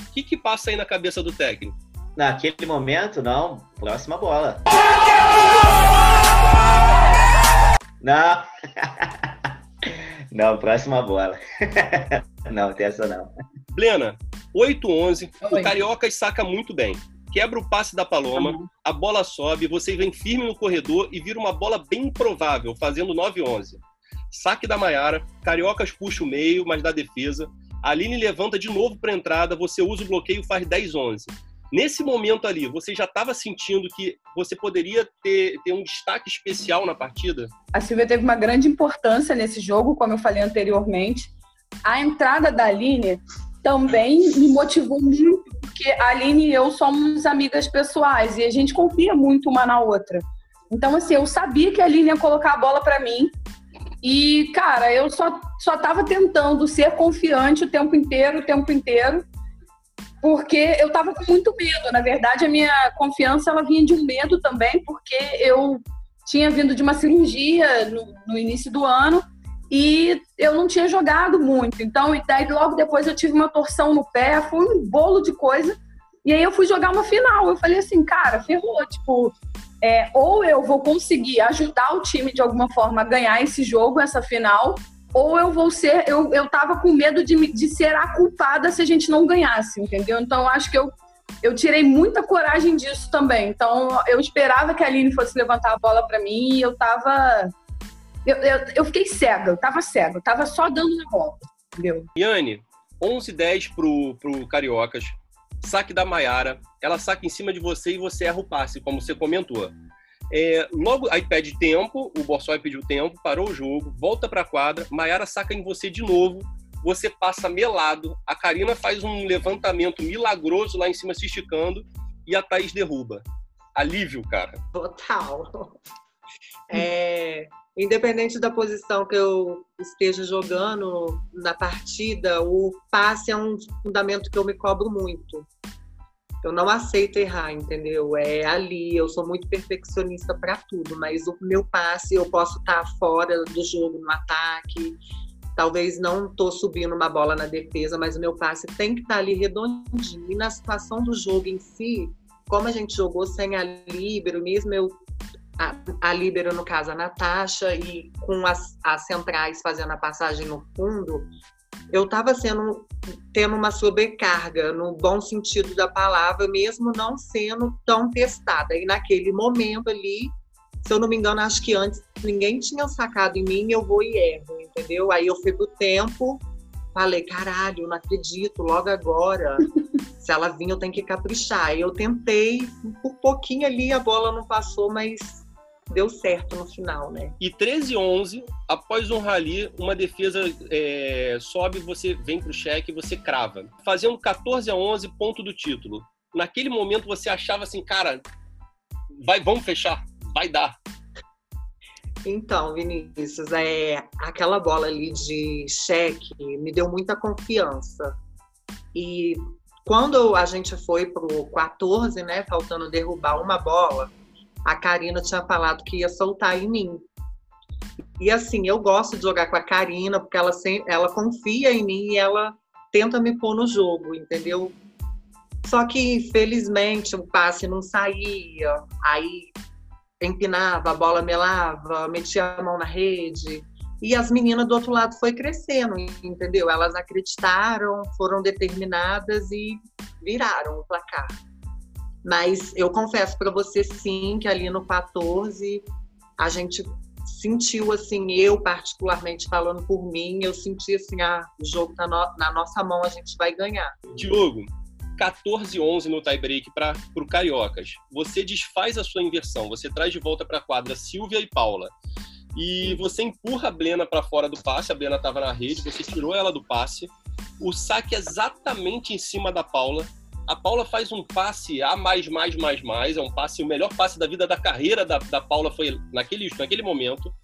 O que que passa aí na cabeça do técnico? Naquele momento, não. Próxima bola. Não. [laughs] Não, próxima bola. [laughs] não, tem essa não. Blena, 8-11, o Carioca saca muito bem. Quebra o passe da Paloma, a bola sobe, você vem firme no corredor e vira uma bola bem improvável, fazendo 9-11. Saque da Maiara, Cariocas puxa o meio, mas dá defesa. Aline levanta de novo para entrada, você usa o bloqueio e faz 10-11. Nesse momento ali, você já estava sentindo que você poderia ter, ter um destaque especial na partida? A Silvia teve uma grande importância nesse jogo, como eu falei anteriormente. A entrada da Aline também me motivou muito, porque a Aline e eu somos amigas pessoais e a gente confia muito uma na outra. Então, assim, eu sabia que a Aline ia colocar a bola para mim. E, cara, eu só, só tava tentando ser confiante o tempo inteiro, o tempo inteiro porque eu estava com muito medo. Na verdade, a minha confiança ela vinha de um medo também, porque eu tinha vindo de uma cirurgia no, no início do ano e eu não tinha jogado muito. Então, e daí logo depois eu tive uma torção no pé, foi um bolo de coisa. E aí eu fui jogar uma final. Eu falei assim, cara, ferrou. Tipo, é, ou eu vou conseguir ajudar o time de alguma forma a ganhar esse jogo, essa final, ou eu vou ser, eu, eu tava com medo de, de ser a culpada se a gente não ganhasse, entendeu? Então acho que eu, eu tirei muita coragem disso também. Então eu esperava que a Aline fosse levantar a bola para mim e eu tava Eu, eu, eu fiquei cega, eu tava cega, eu tava só dando na bola, entendeu? Yane, 11 10 pro, pro Cariocas. Saque da Maiara. Ela saca em cima de você e você erra o passe, como você comentou. É, logo, aí pede tempo, o Borsoi pediu tempo, parou o jogo, volta pra quadra, Maiara saca em você de novo, você passa melado, a Karina faz um levantamento milagroso lá em cima se esticando e a Thaís derruba. Alívio, cara. Total. É, independente da posição que eu esteja jogando na partida, o passe é um fundamento que eu me cobro muito. Eu não aceito errar, entendeu? É ali, eu sou muito perfeccionista para tudo, mas o meu passe eu posso estar tá fora do jogo no ataque, talvez não estou subindo uma bola na defesa, mas o meu passe tem que estar tá ali redondinho. E na situação do jogo em si, como a gente jogou sem a líbero, mesmo eu a, a no caso, a Natasha, e com as, as centrais fazendo a passagem no fundo, eu estava sendo tendo uma sobrecarga no bom sentido da palavra, mesmo não sendo tão testada. E naquele momento ali, se eu não me engano, acho que antes ninguém tinha sacado em mim, eu vou e erro, entendeu? Aí eu fui pro tempo, falei, caralho, não acredito, logo agora. [laughs] se ela vir, eu tenho que caprichar. E eu tentei, por pouquinho ali a bola não passou, mas deu certo no final, né? E 13 11, após um rally, uma defesa é, sobe, você vem pro cheque e você crava. Fazendo 14 a 11, ponto do título. Naquele momento você achava assim, cara, vai, vamos fechar, vai dar. Então, Vinícius, é, aquela bola ali de cheque me deu muita confiança. E quando a gente foi pro 14, né, faltando derrubar uma bola, a Karina tinha falado que ia soltar em mim. E assim, eu gosto de jogar com a Karina, porque ela, ela confia em mim e ela tenta me pôr no jogo, entendeu? Só que, felizmente, o passe não saía, aí empinava, a bola melava, metia a mão na rede. E as meninas do outro lado foi crescendo, entendeu? Elas acreditaram, foram determinadas e viraram o placar. Mas eu confesso para você sim que ali no 14 a gente sentiu assim, eu particularmente falando por mim, eu senti assim, ah, o jogo tá no, na nossa mão, a gente vai ganhar. Diogo, 14-11 no tie-break para o Cariocas. Você desfaz a sua inversão, você traz de volta para a quadra Silvia e Paula. E você empurra a Blena para fora do passe, a Blena estava na rede, você tirou ela do passe. O saque é exatamente em cima da Paula a Paula faz um passe a mais, mais, mais, mais. É um passe, o melhor passe da vida da carreira da, da Paula foi naquele, naquele momento.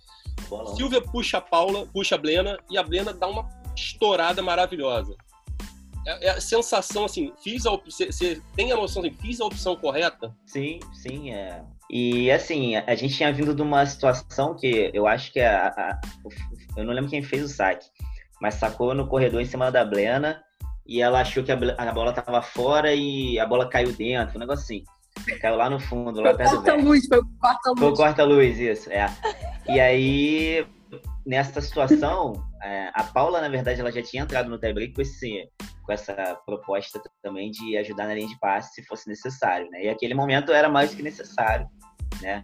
Boa, Silvia puxa a Paula, puxa a Blena e a Blena dá uma estourada maravilhosa. É, é a sensação assim, fiz a você tem a noção de assim, fiz a opção correta? Sim, sim, é. E assim, a gente tinha vindo de uma situação que eu acho que a, a, eu não lembro quem fez o saque, mas sacou no corredor em cima da Blena e ela achou que a, a bola tava fora e a bola caiu dentro, um negócio assim. Caiu lá no fundo, lá perto corta do luz, foi o corta-luz. Foi o corta-luz, isso, é. E aí, nessa situação, é, a Paula, na verdade, ela já tinha entrado no tie-break com, esse, com essa proposta também de ajudar na linha de passe se fosse necessário, né? E aquele momento era mais do que necessário, né?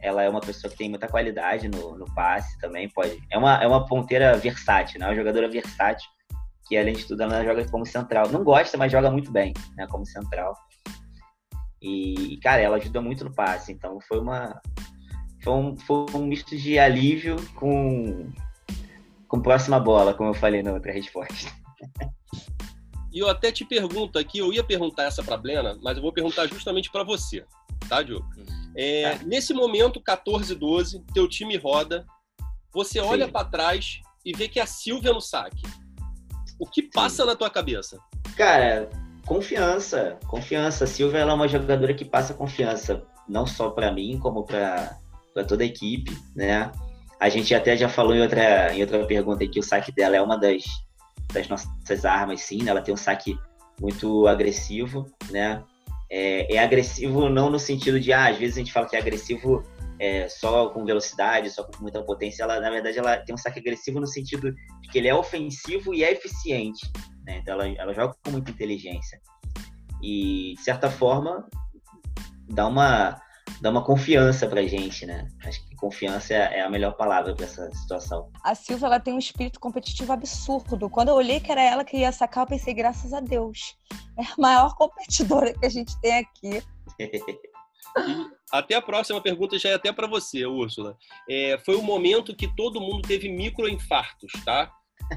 Ela é uma pessoa que tem muita qualidade no, no passe também, pode... É uma, é uma ponteira versátil, né? Uma jogadora versátil que além de tudo ela joga como central. Não gosta, mas joga muito bem, né, como central. E, cara, ela ajuda muito no passe, então foi uma foi um, foi um misto de alívio com com próxima bola, como eu falei na outra resposta. E eu até te pergunto aqui, eu ia perguntar essa para Blena, mas eu vou perguntar justamente para você, tá, Diogo? É, tá. Nesse momento 14 12, teu time roda, você olha para trás e vê que é a Silvia no saque. O que passa Sim. na tua cabeça? Cara, confiança. Confiança. A Silvia ela é uma jogadora que passa confiança, não só para mim, como para toda a equipe, né? A gente até já falou em outra, em outra pergunta que o saque dela é uma das, das nossas armas, sim. Né? Ela tem um saque muito agressivo, né? É, é, agressivo não no sentido de, ah, às vezes a gente fala que é agressivo é, só com velocidade, só com muita potência, ela na verdade ela tem um saque agressivo no sentido de que ele é ofensivo e é eficiente. Né? Então ela, ela joga com muita inteligência. E de certa forma dá uma dá uma confiança pra gente, né? Acho que confiança é a melhor palavra para essa situação. A Silvia, ela tem um espírito competitivo absurdo. Quando eu olhei que era ela que ia sacar, eu pensei, graças a Deus. É a maior [laughs] competidora que a gente tem aqui. [laughs] E até a próxima pergunta já é até para você, Úrsula. É, foi o momento que todo mundo teve microinfartos, tá?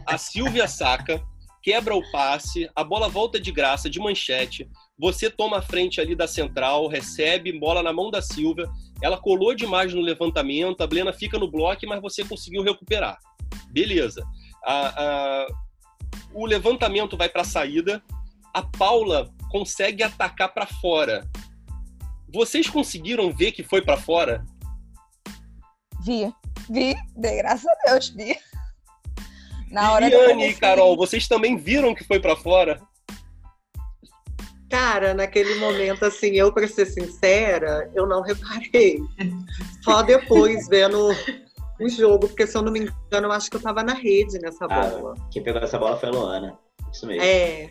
A [laughs] Silvia saca, quebra o passe, a bola volta de graça, de manchete. Você toma a frente ali da central, recebe bola na mão da Silvia. Ela colou demais no levantamento, a Blena fica no bloco, mas você conseguiu recuperar. Beleza. A, a, o levantamento vai para a saída. A Paula consegue atacar para fora. Vocês conseguiram ver que foi para fora? Vi, vi, de graças a Deus, vi. Na hora Liane e Carol, vocês também viram que foi para fora? Cara, naquele momento, assim, eu, para ser sincera, eu não reparei. Só depois, [laughs] vendo o jogo, porque se eu não me engano, eu acho que eu tava na rede nessa ah, bola. Quem pegou essa bola foi a Luana. Isso mesmo. É.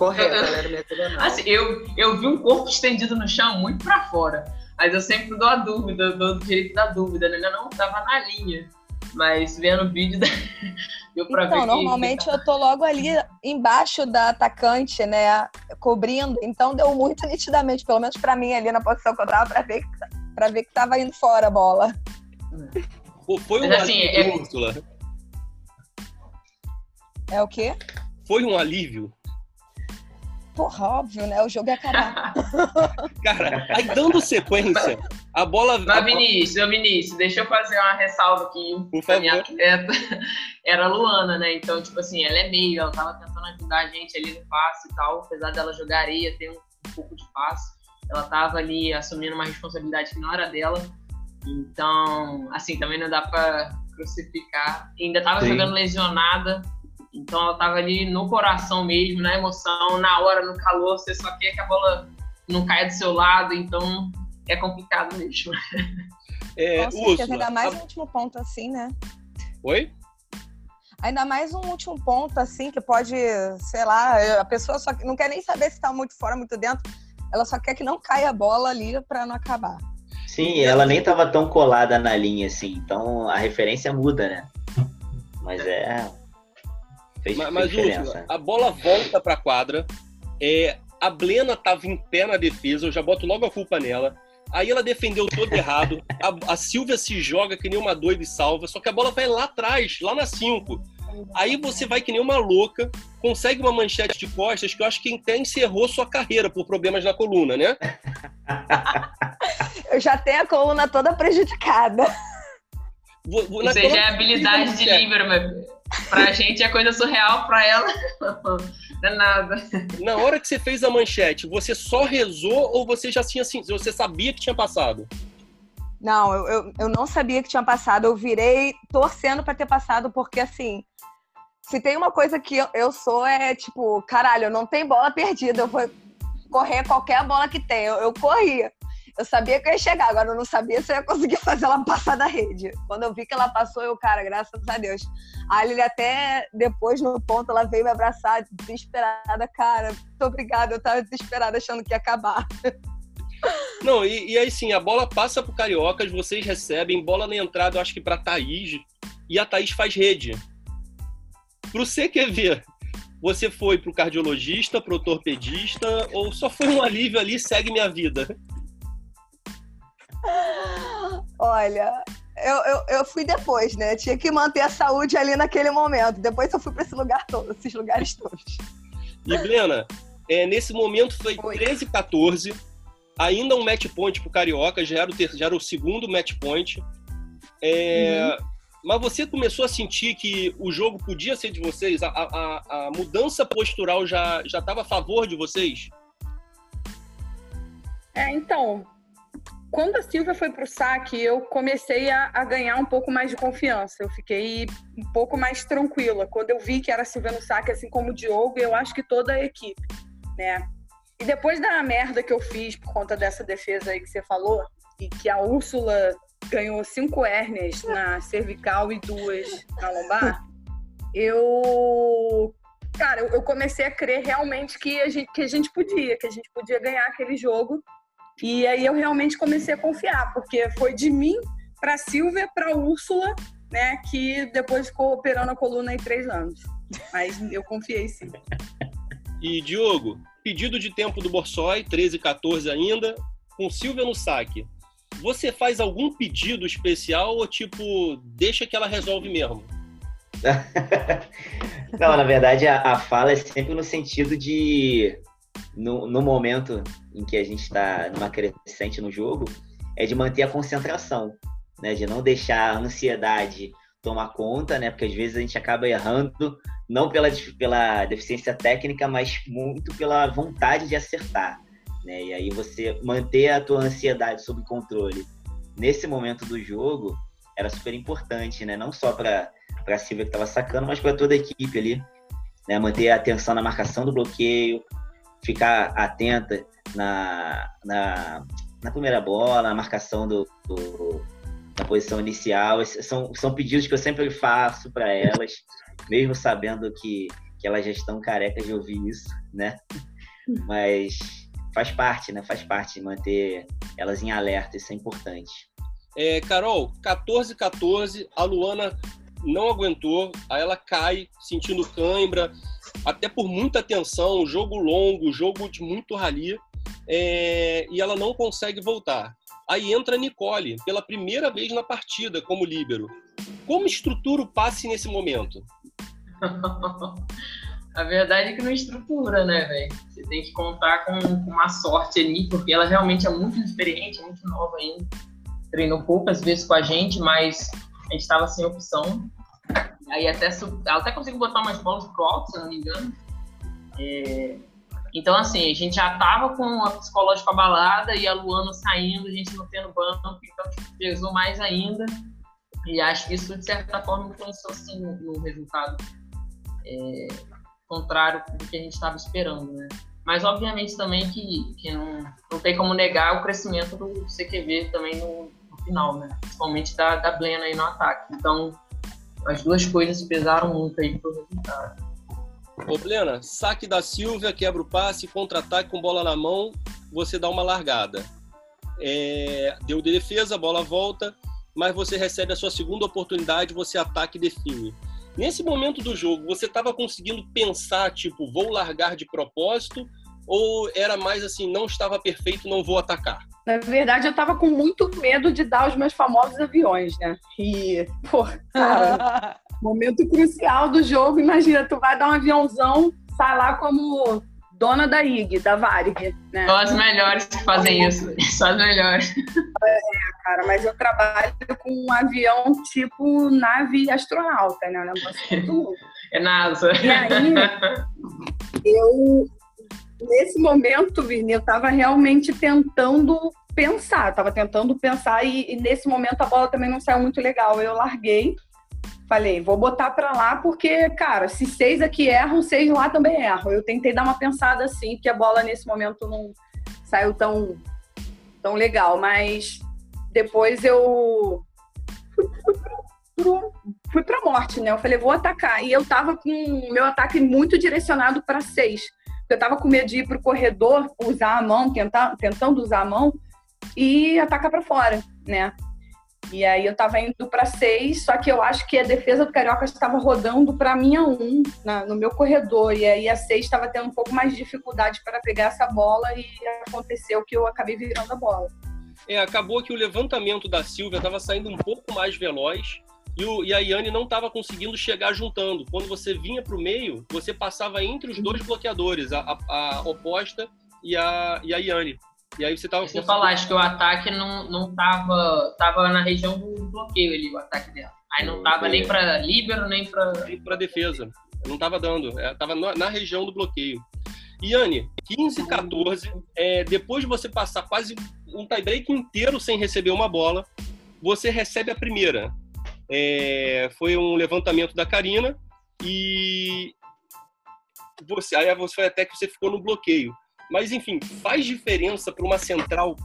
Correto, ela era minha assim, eu, eu vi um corpo estendido no chão muito para fora. Mas eu sempre dou a dúvida, dou o direito da dúvida, né? Ainda não tava na linha. Mas vendo o vídeo, [laughs] deu pra então, ver. Então, normalmente que... eu tô logo ali embaixo da atacante, né? Cobrindo. Então deu muito nitidamente, pelo menos pra mim ali na posição que eu tava, pra ver que, pra ver que tava indo fora a bola. Pô, foi um assim, alívio, é... Úrsula. É o quê? Foi um alívio Porra, óbvio, né? O jogo ia acabar. [laughs] Cara, aí dando sequência, a bola. Mas, Vinícius, Vinícius, deixa eu fazer uma ressalva aqui. Por favor. minha [laughs] atleta era a Luana, né? Então, tipo assim, ela é meio, ela tava tentando ajudar a gente ali no passe e tal, apesar dela jogar areia, ter um, um pouco de passe. Ela tava ali assumindo uma responsabilidade que não era dela. Então, assim, também não dá pra crucificar. Ainda tava Sim. jogando lesionada então ela tava ali no coração mesmo, na emoção, na hora, no calor, você só quer que a bola não caia do seu lado, então é complicado mesmo. É, Nossa, Úrsula, ainda mais a... um último ponto assim, né? Oi? Ainda mais um último ponto assim, que pode, sei lá, a pessoa só não quer nem saber se tá muito fora, muito dentro, ela só quer que não caia a bola ali para não acabar. Sim, ela nem tava tão colada na linha assim, então a referência muda, né? Mas é Fez, mas, mas Úrsula, a bola volta para a quadra. É, a Blena estava em pé na defesa, eu já boto logo a culpa nela. Aí ela defendeu todo errado. A, a Silvia se joga que nem uma doida e salva, só que a bola vai lá atrás, lá na 5. Aí você vai que nem uma louca, consegue uma manchete de costas que eu acho que até encerrou sua carreira por problemas na coluna, né? [laughs] eu já tenho a coluna toda prejudicada. Vou, vou, Ou seja, é habilidade de livro, meu Pra gente é coisa surreal, pra ela [laughs] não é nada. Na hora que você fez a manchete, você só rezou ou você já tinha assim, você sabia que tinha passado? Não, eu, eu, eu não sabia que tinha passado. Eu virei torcendo para ter passado, porque assim, se tem uma coisa que eu, eu sou, é tipo, caralho, não tem bola perdida. Eu vou correr qualquer bola que tem. Eu, eu corria. Eu sabia que eu ia chegar, agora eu não sabia se eu ia conseguir [laughs] fazer ela passar da rede. Quando eu vi que ela passou, eu, cara, graças a Deus. A ele até depois no ponto, ela veio me abraçar, desesperada, cara, muito obrigada, eu tava desesperada achando que ia acabar. [laughs] Não, e, e aí sim, a bola passa pro Cariocas, vocês recebem, bola na entrada, eu acho que pra Thaís, e a Thaís faz rede. Pro CQV, você foi pro cardiologista, pro ortopedista, ou só foi um alívio ali, segue minha vida? Olha, eu, eu, eu, fui depois, né? Tinha que manter a saúde ali naquele momento. Depois eu fui para esse lugar todo, esses lugares todos. E, Brena, é, nesse momento foi, foi 13 14 ainda um match point pro Carioca, já era o, ter, já era o segundo match point. É, uhum. Mas você começou a sentir que o jogo podia ser de vocês? A, a, a mudança postural já estava a favor de vocês? É, então, quando a Silvia foi para o saque, eu comecei a, a, ganhar um pouco mais de confiança. Eu fiquei um pouco mais tranquila. Quando eu vi que era a Silvia no saque, assim como o Diogo, eu acho que toda a equipe, né? E depois da merda que eu fiz por conta dessa defesa aí que você falou, e que a Úrsula ganhou cinco hérnias na cervical e duas na lombar, eu cara, eu comecei a crer realmente que a gente, que a gente podia, que a gente podia ganhar aquele jogo E aí eu realmente comecei a confiar, porque foi de mim para Silvia, para Úrsula, né, que depois ficou operando a coluna em três anos. Mas eu confiei sim. [laughs] E Diogo, pedido de tempo do Borsoi, 13 14 ainda, com Silvia no saque. Você faz algum pedido especial ou tipo, deixa que ela resolve mesmo? [laughs] Não, na verdade a, a, fala é sempre no sentido de no, no momento em que a gente está numa crescente no jogo, é de manter a concentração, né? De não deixar a ansiedade tomar conta, né? Porque às vezes a gente acaba errando, não pela, pela deficiência técnica, mas muito pela vontade de acertar, né? E aí você manter a tua ansiedade sob controle nesse momento do jogo era super importante, né? Não só para para Silvia que estava sacando, mas para toda a equipe ali, né? Manter a atenção na marcação do bloqueio, ficar atenta na, na, na primeira bola, na marcação do, do, na posição inicial. São, são pedidos que eu sempre faço para elas, mesmo sabendo que, que elas já estão carecas de ouvir isso, né? [laughs] Mas faz parte, né? Faz parte de manter elas em alerta, isso é importante. É, Carol, 14-14, a Luana não aguentou, aí ela cai sentindo cãibra, até por muita tensão, jogo longo, jogo de muito rali, é, e ela não consegue voltar. Aí entra a Nicole, pela primeira vez na partida, como líbero. Como estrutura o passe nesse momento? [laughs] a verdade é que não estrutura, né, velho? Você tem que contar com, uma sorte ali, porque ela realmente é muito experiente, muito nova ainda. Treinou poucas vezes com a gente, mas a gente estava sem opção. Aí até até conseguiu botar umas bolas pro alto, se não me engano. É, então, assim, a gente já tava com a psicológica abalada e a Luana saindo, a gente não tendo banco, então tipo, pesou mais ainda. E acho que isso, de certa forma, influenciou, sim, no resultado é, contrário do que a gente estava esperando, né? Mas, obviamente, também que, que não, não tem como negar o crescimento do CQV também no, no final, né? Principalmente da, da Blena aí no ataque. Então, as duas coisas pesaram muito aí pro resultado. Ô, Plena, saque da Silvia, quebra o passe, contra-ataque com bola na mão, você dá uma largada. É, deu de defesa, bola volta, mas você recebe a sua segunda oportunidade, você ataca e define. Nesse momento do jogo, você estava conseguindo pensar, tipo, vou largar de propósito, ou era mais assim, não estava perfeito, não vou atacar? Na verdade, eu estava com muito medo de dar os meus famosos aviões, né? E, pô, cara, [laughs] momento crucial do jogo, imagina, tu vai dar um aviãozão, sai lá como dona da IG, da Varig, né? São as melhores que fazem isso, [laughs] são as melhores. É, cara, mas eu trabalho com um avião tipo nave astronauta, né? Um negócio muito louco. [laughs] É NASA. E aí, eu, nesse momento, Vini, eu tava realmente tentando pensar, tava tentando pensar e, e, nesse momento a bola também não saiu muito legal. Eu larguei, falei, vou botar para lá porque, cara, se seis aqui erram, seis lá também erram. Eu tentei dar uma pensada assim, que a bola nesse momento não saiu tão, tão legal, mas depois eu fui para morte, né? Eu falei, vou atacar. E eu tava com meu ataque muito direcionado para seis. Eu tava com medo de ir pro corredor, usar a mão, tentar, tentando usar a mão e atacar para fora, né? E aí eu tava indo para seis, só que eu acho que a defesa do Carioca estava rodando para minha um na, no meu corredor. E aí a seis estava tendo um pouco mais de dificuldade para pegar essa bola e aconteceu que eu acabei virando a bola. É, acabou que o levantamento da Silvia estava saindo um pouco mais veloz e, o, e a Yane não estava conseguindo chegar juntando. Quando você vinha para o meio, você passava entre os dois bloqueadores, a, a, a oposta e a, e a Yane. E aí você tava. Você falar, acho que o ataque não, não tava. Tava na região do bloqueio ali, o ataque dela. Aí não tava nem para líbero, nem para. Nem para defesa. Não tava dando. É, tava na, na, região do bloqueio. Iane, 15 14, é, depois de você passar quase um tie-break inteiro sem receber uma bola, você recebe a primeira. É, foi um levantamento da Karina e você, aí você foi até que você ficou no bloqueio. Mas, enfim, faz diferença para uma central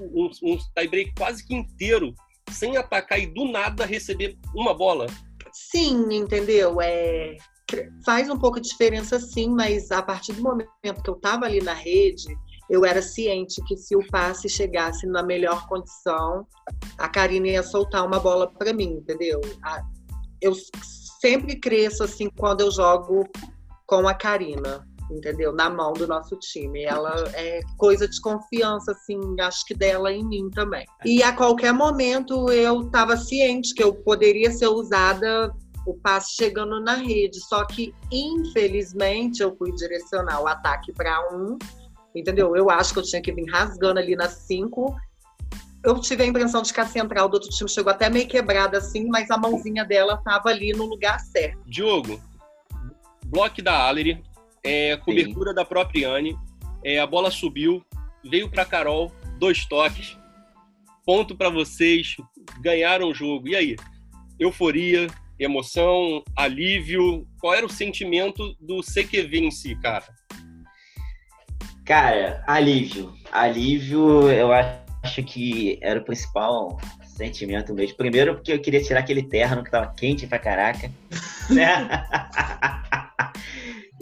um, um tie-break quase que inteiro sem atacar e do nada receber uma bola? Sim, entendeu? É, faz um pouco de diferença sim, mas a partir do momento que eu estava ali na rede, eu era ciente que se o passe chegasse na melhor condição, a Karina ia soltar uma bola para mim, entendeu? Eu sempre cresço assim quando eu jogo com a Karina, entendeu? Na mão do nosso time. Ela é coisa de confiança, assim, acho que dela em mim também. E a qualquer momento eu estava ciente que eu poderia ser usada o passe chegando na rede. Só que, infelizmente, eu fui direcionar o ataque para um, entendeu? Eu acho que eu tinha que vir rasgando ali nas cinco. Eu tive a impressão de que a central do outro time chegou até meio quebrada assim, mas a mãozinha dela estava ali no lugar certo. Diogo, bloco da Allery, é, cobertura Sim. da própria Anne, é, a bola subiu, veio para Carol, dois toques, ponto para vocês, ganharam o jogo. E aí? Euforia, emoção, alívio? Qual era o sentimento do CQV em si, cara? Cara, alívio. Alívio, eu acho que era o principal sentimento mesmo. Primeiro porque eu queria tirar aquele terno que tava quente pra caraca, né? [laughs] [laughs]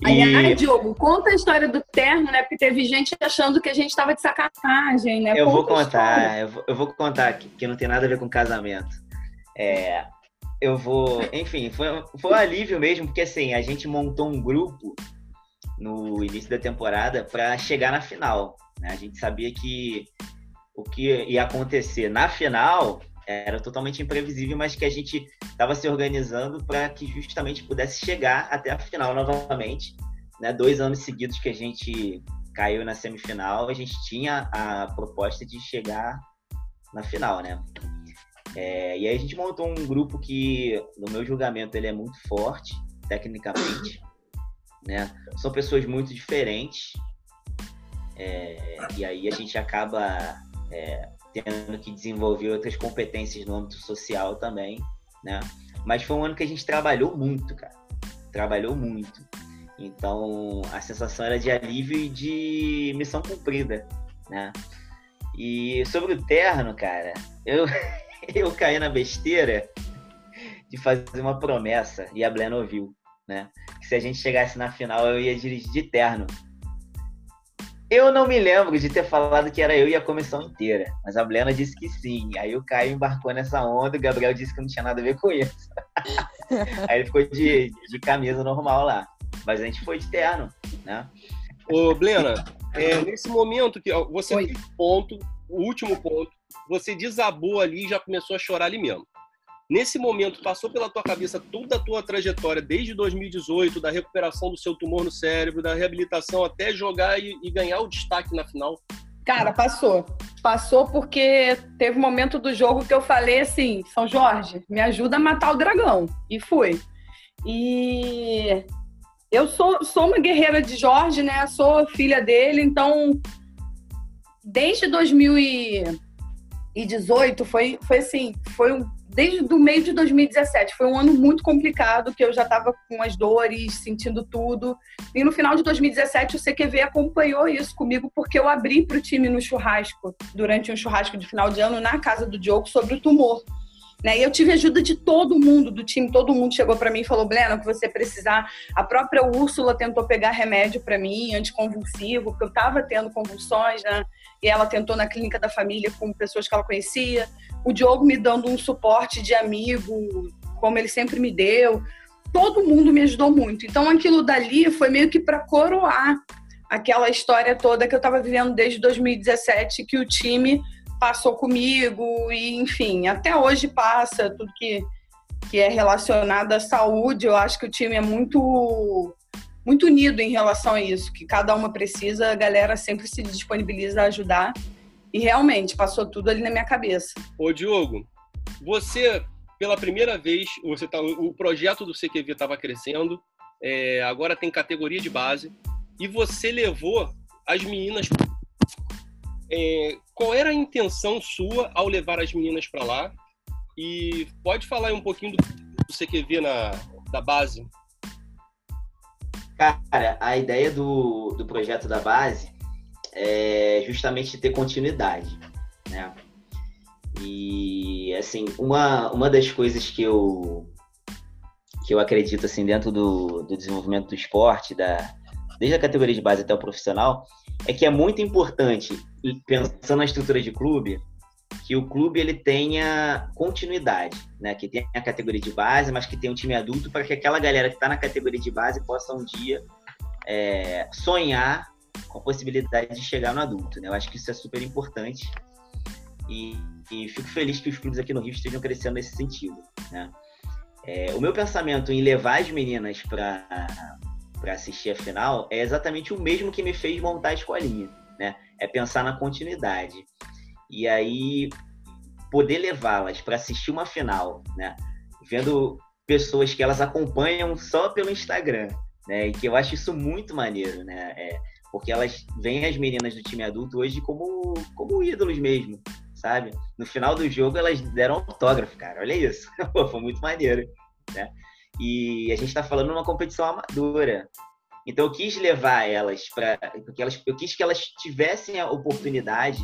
Aliás, Diogo, conta a história do terno, né? Porque teve gente achando que a gente estava de sacanagem, né? Eu conta vou contar, eu vou, eu vou, contar que, que não tem nada a ver com casamento. É, eu vou. Enfim, foi, foi um alívio mesmo, porque assim, a gente montou um grupo no início da temporada para chegar na final. Né? A gente sabia que o que ia acontecer na final era totalmente imprevisível, mas que a gente estava se organizando para que justamente pudesse chegar até a final novamente. Né? Dois anos seguidos que a gente caiu na semifinal, a gente tinha a proposta de chegar na final, né? É, e aí a gente montou um grupo que, no meu julgamento, ele é muito forte, tecnicamente, né? São pessoas muito diferentes, é, e aí a gente acaba é, tendo que desenvolver outras competências no âmbito social também, né? Mas foi um ano que a gente trabalhou muito, cara. Trabalhou muito. Então, a sensação era de alívio e de missão cumprida, né? E sobre o terno, cara, eu, [laughs] eu caí na besteira de fazer uma promessa e a Blena ouviu, né? Que se a gente chegasse na final eu ia dirigir de terno. Eu não me lembro de ter falado que era eu e a comissão inteira, mas a Blena disse que sim. Aí o Caio embarcou nessa onda, o Gabriel disse que não tinha nada a ver com isso. [laughs] Aí ele ficou de, de camisa normal lá. Mas a gente foi de terno, né? Ô, Blena, é, nesse momento que você Oi. ponto, o último ponto, você desabou ali e já começou a chorar ali mesmo. Nesse momento, passou pela tua cabeça toda a tua trajetória, desde 2018, da recuperação do seu tumor no cérebro, da reabilitação até jogar e, e ganhar o destaque na final? Cara, passou. Passou porque teve um momento do jogo que eu falei assim: São Jorge, me ajuda a matar o dragão. E fui. E eu sou, sou uma guerreira de Jorge, né? Sou filha dele, então desde 2018 foi, foi assim, foi um desde o meio de 2017. Foi um ano muito complicado, que eu já estava com as dores, sentindo tudo. E no final de 2017, o CQV acompanhou isso comigo, porque eu abri para o time no churrasco, durante um churrasco de final de ano, na casa do Diogo, sobre o tumor. Né? E eu tive ajuda de todo mundo do time, todo mundo chegou para mim e falou: Blena, que você precisar. A própria Úrsula tentou pegar remédio para mim, anticonvulsivo, porque eu estava tendo convulsões, né? E ela tentou na clínica da família com pessoas que ela conhecia. O Diogo me dando um suporte de amigo, como ele sempre me deu. Todo mundo me ajudou muito. Então aquilo dali foi meio que para coroar aquela história toda que eu estava vivendo desde 2017, que o time passou comigo e enfim, até hoje passa tudo que, que é relacionado à saúde. Eu acho que o time é muito muito unido em relação a isso, que cada uma precisa, a galera sempre se disponibiliza a ajudar. E realmente passou tudo ali na minha cabeça. Ô Diogo, você pela primeira vez, você tá, o projeto do CQV estava crescendo, é, agora tem categoria de base, e você levou as meninas é, qual era a intenção sua ao levar as meninas para lá? E pode falar um pouquinho do que você quer ver na, da base? Cara, a ideia do, do projeto da base é justamente ter continuidade, né? E, assim, uma, uma das coisas que eu, que eu acredito, assim, dentro do, do desenvolvimento do esporte, da, desde a categoria de base até o profissional, é que é muito importante, pensando na estrutura de clube, que o clube ele tenha continuidade, né? Que tenha a categoria de base, mas que tenha um time adulto para que aquela galera que está na categoria de base possa um dia é, sonhar com a possibilidade de chegar no adulto, né? Eu acho que isso é super importante e, e fico feliz que os clubes aqui no Rio estejam crescendo nesse sentido, né? É, o meu pensamento em levar as meninas para para assistir a final é exatamente o mesmo que me fez montar a escolinha, né? É pensar na continuidade. E aí poder levá-las para assistir uma final, né? Vendo pessoas que elas acompanham só pelo Instagram, né? E que eu acho isso muito maneiro, né? É, porque elas veem as meninas do time adulto hoje como, como ídolos mesmo, sabe? No final do jogo elas deram autógrafo, cara. Olha isso. [laughs] Pô, foi muito maneiro, né? E a gente está falando numa competição amadora. Então eu quis levar elas para, porque elas, eu quis que elas tivessem a oportunidade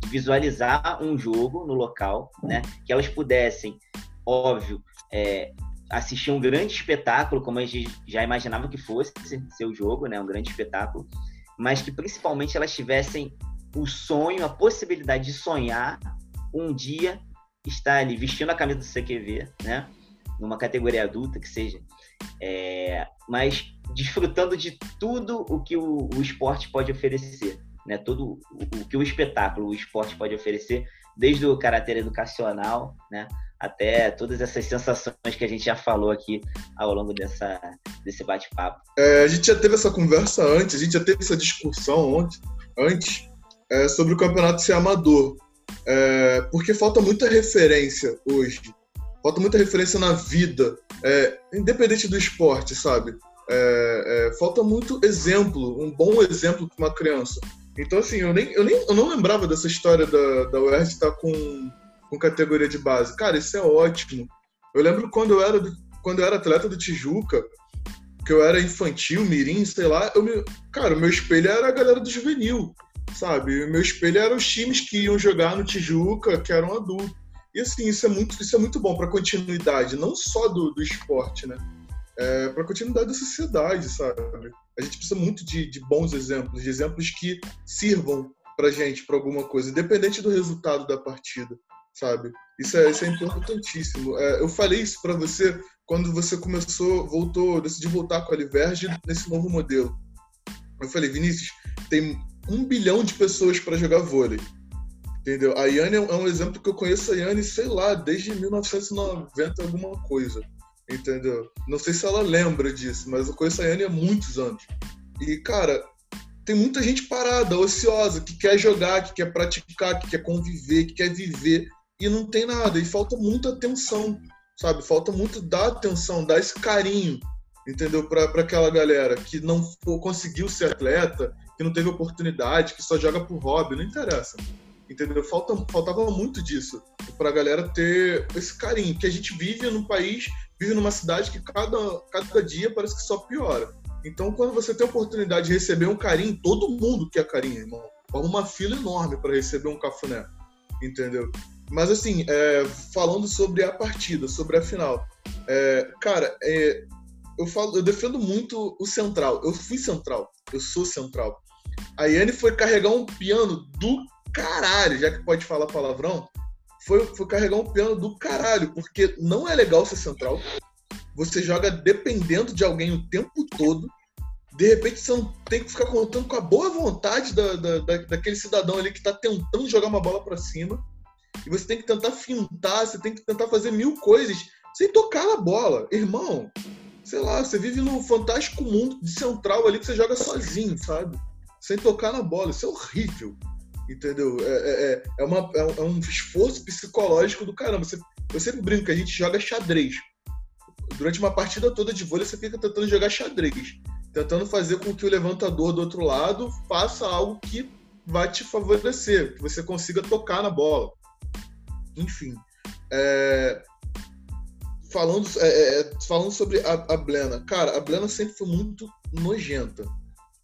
de visualizar um jogo no local, né? Que elas pudessem, óbvio, é, assistir um grande espetáculo, como a gente já imaginava que fosse ser o jogo, né? Um grande espetáculo, mas que principalmente elas tivessem o sonho, a possibilidade de sonhar um dia estar ali vestindo a camisa do CQV, né? Numa categoria adulta que seja, é, mas desfrutando de tudo o que o, o esporte pode oferecer, né? Todo o, o, que o espetáculo, o esporte pode oferecer, desde o caráter educacional, né? Até todas essas sensações que a gente já falou aqui ao longo dessa, desse bate-papo. É, a gente já teve essa conversa antes, a gente já teve essa discussão antes, antes é, sobre o campeonato ser amador. É, porque falta muita referência hoje falta muita referência na vida, é, independente do esporte, sabe? É, é, falta muito exemplo, um bom exemplo para uma criança. Então, assim, eu, nem, eu, nem, eu não lembrava dessa história da, da UERJ estar com, com categoria de base. Cara, isso é ótimo. Eu lembro quando eu era, quando eu era atleta do Tijuca, que eu era infantil, mirim, sei lá, eu me, cara, o meu espelho era a galera do juvenil, sabe? O meu espelho eram os times que iam jogar no Tijuca, que eram adultos. E assim, isso é muito, isso é muito bom para continuidade, não só do, do esporte, né? É, para continuidade da sociedade, sabe? A gente precisa muito de, de bons exemplos, de exemplos que sirvam para gente para alguma coisa, independente do resultado da partida, sabe? Isso é, isso é importantíssimo. É, eu falei isso para você quando você começou, voltou, decidiu voltar com a Liverge nesse novo modelo. Eu falei, Vinícius, tem um bilhão de pessoas para jogar vôlei. Entendeu? A Yane é um exemplo que eu conheço a Yane, sei lá, desde 1990 alguma coisa. Entendeu? Não sei se ela lembra disso, mas eu conheço a Yane há muitos anos. E, cara, tem muita gente parada, ociosa, que quer jogar, que quer praticar, que quer conviver, que quer viver, e não tem nada. E falta muita atenção, sabe? Falta muito dar atenção, dar esse carinho, entendeu? Para aquela galera que não conseguiu ser atleta, que não teve oportunidade, que só joga por hobby, não interessa entendeu? Falta, faltava muito disso para a galera ter esse carinho, que a gente vive num país, vive numa cidade que cada, cada dia parece que só piora. Então, quando você tem a oportunidade de receber um carinho, todo mundo quer carinho, irmão. Forma uma fila enorme para receber um cafuné, entendeu? Mas, assim, é, falando sobre a partida, sobre a final, é, cara, é, eu, falo, eu defendo muito o central. Eu fui central, eu sou central. A Yane foi carregar um piano do caralho, já que pode falar palavrão, foi, foi carregar um piano do caralho, porque não é legal ser central. Você joga dependendo de alguém o tempo todo. De repente você não tem que ficar contando com a boa vontade da, da, da daquele cidadão ali que está tentando jogar uma bola para cima. E você tem que tentar fintar, você tem que tentar fazer mil coisas sem tocar na bola. Irmão, sei lá, você vive num fantástico mundo de central ali que você joga sozinho, sabe? Sem tocar na bola. Isso é horrível entendeu? É, é, é, é uma, é, é, um esforço psicológico do caramba. Você, eu sempre brinco que a gente joga xadrez. Durante uma partida toda de vôlei, você fica tentando jogar xadrez. Tentando fazer com que o levantador do outro lado faça algo que vai te favorecer, que você consiga tocar na bola. Enfim. É, falando, é, é, falando sobre a, a Blena, cara, a Blena sempre foi muito nojenta.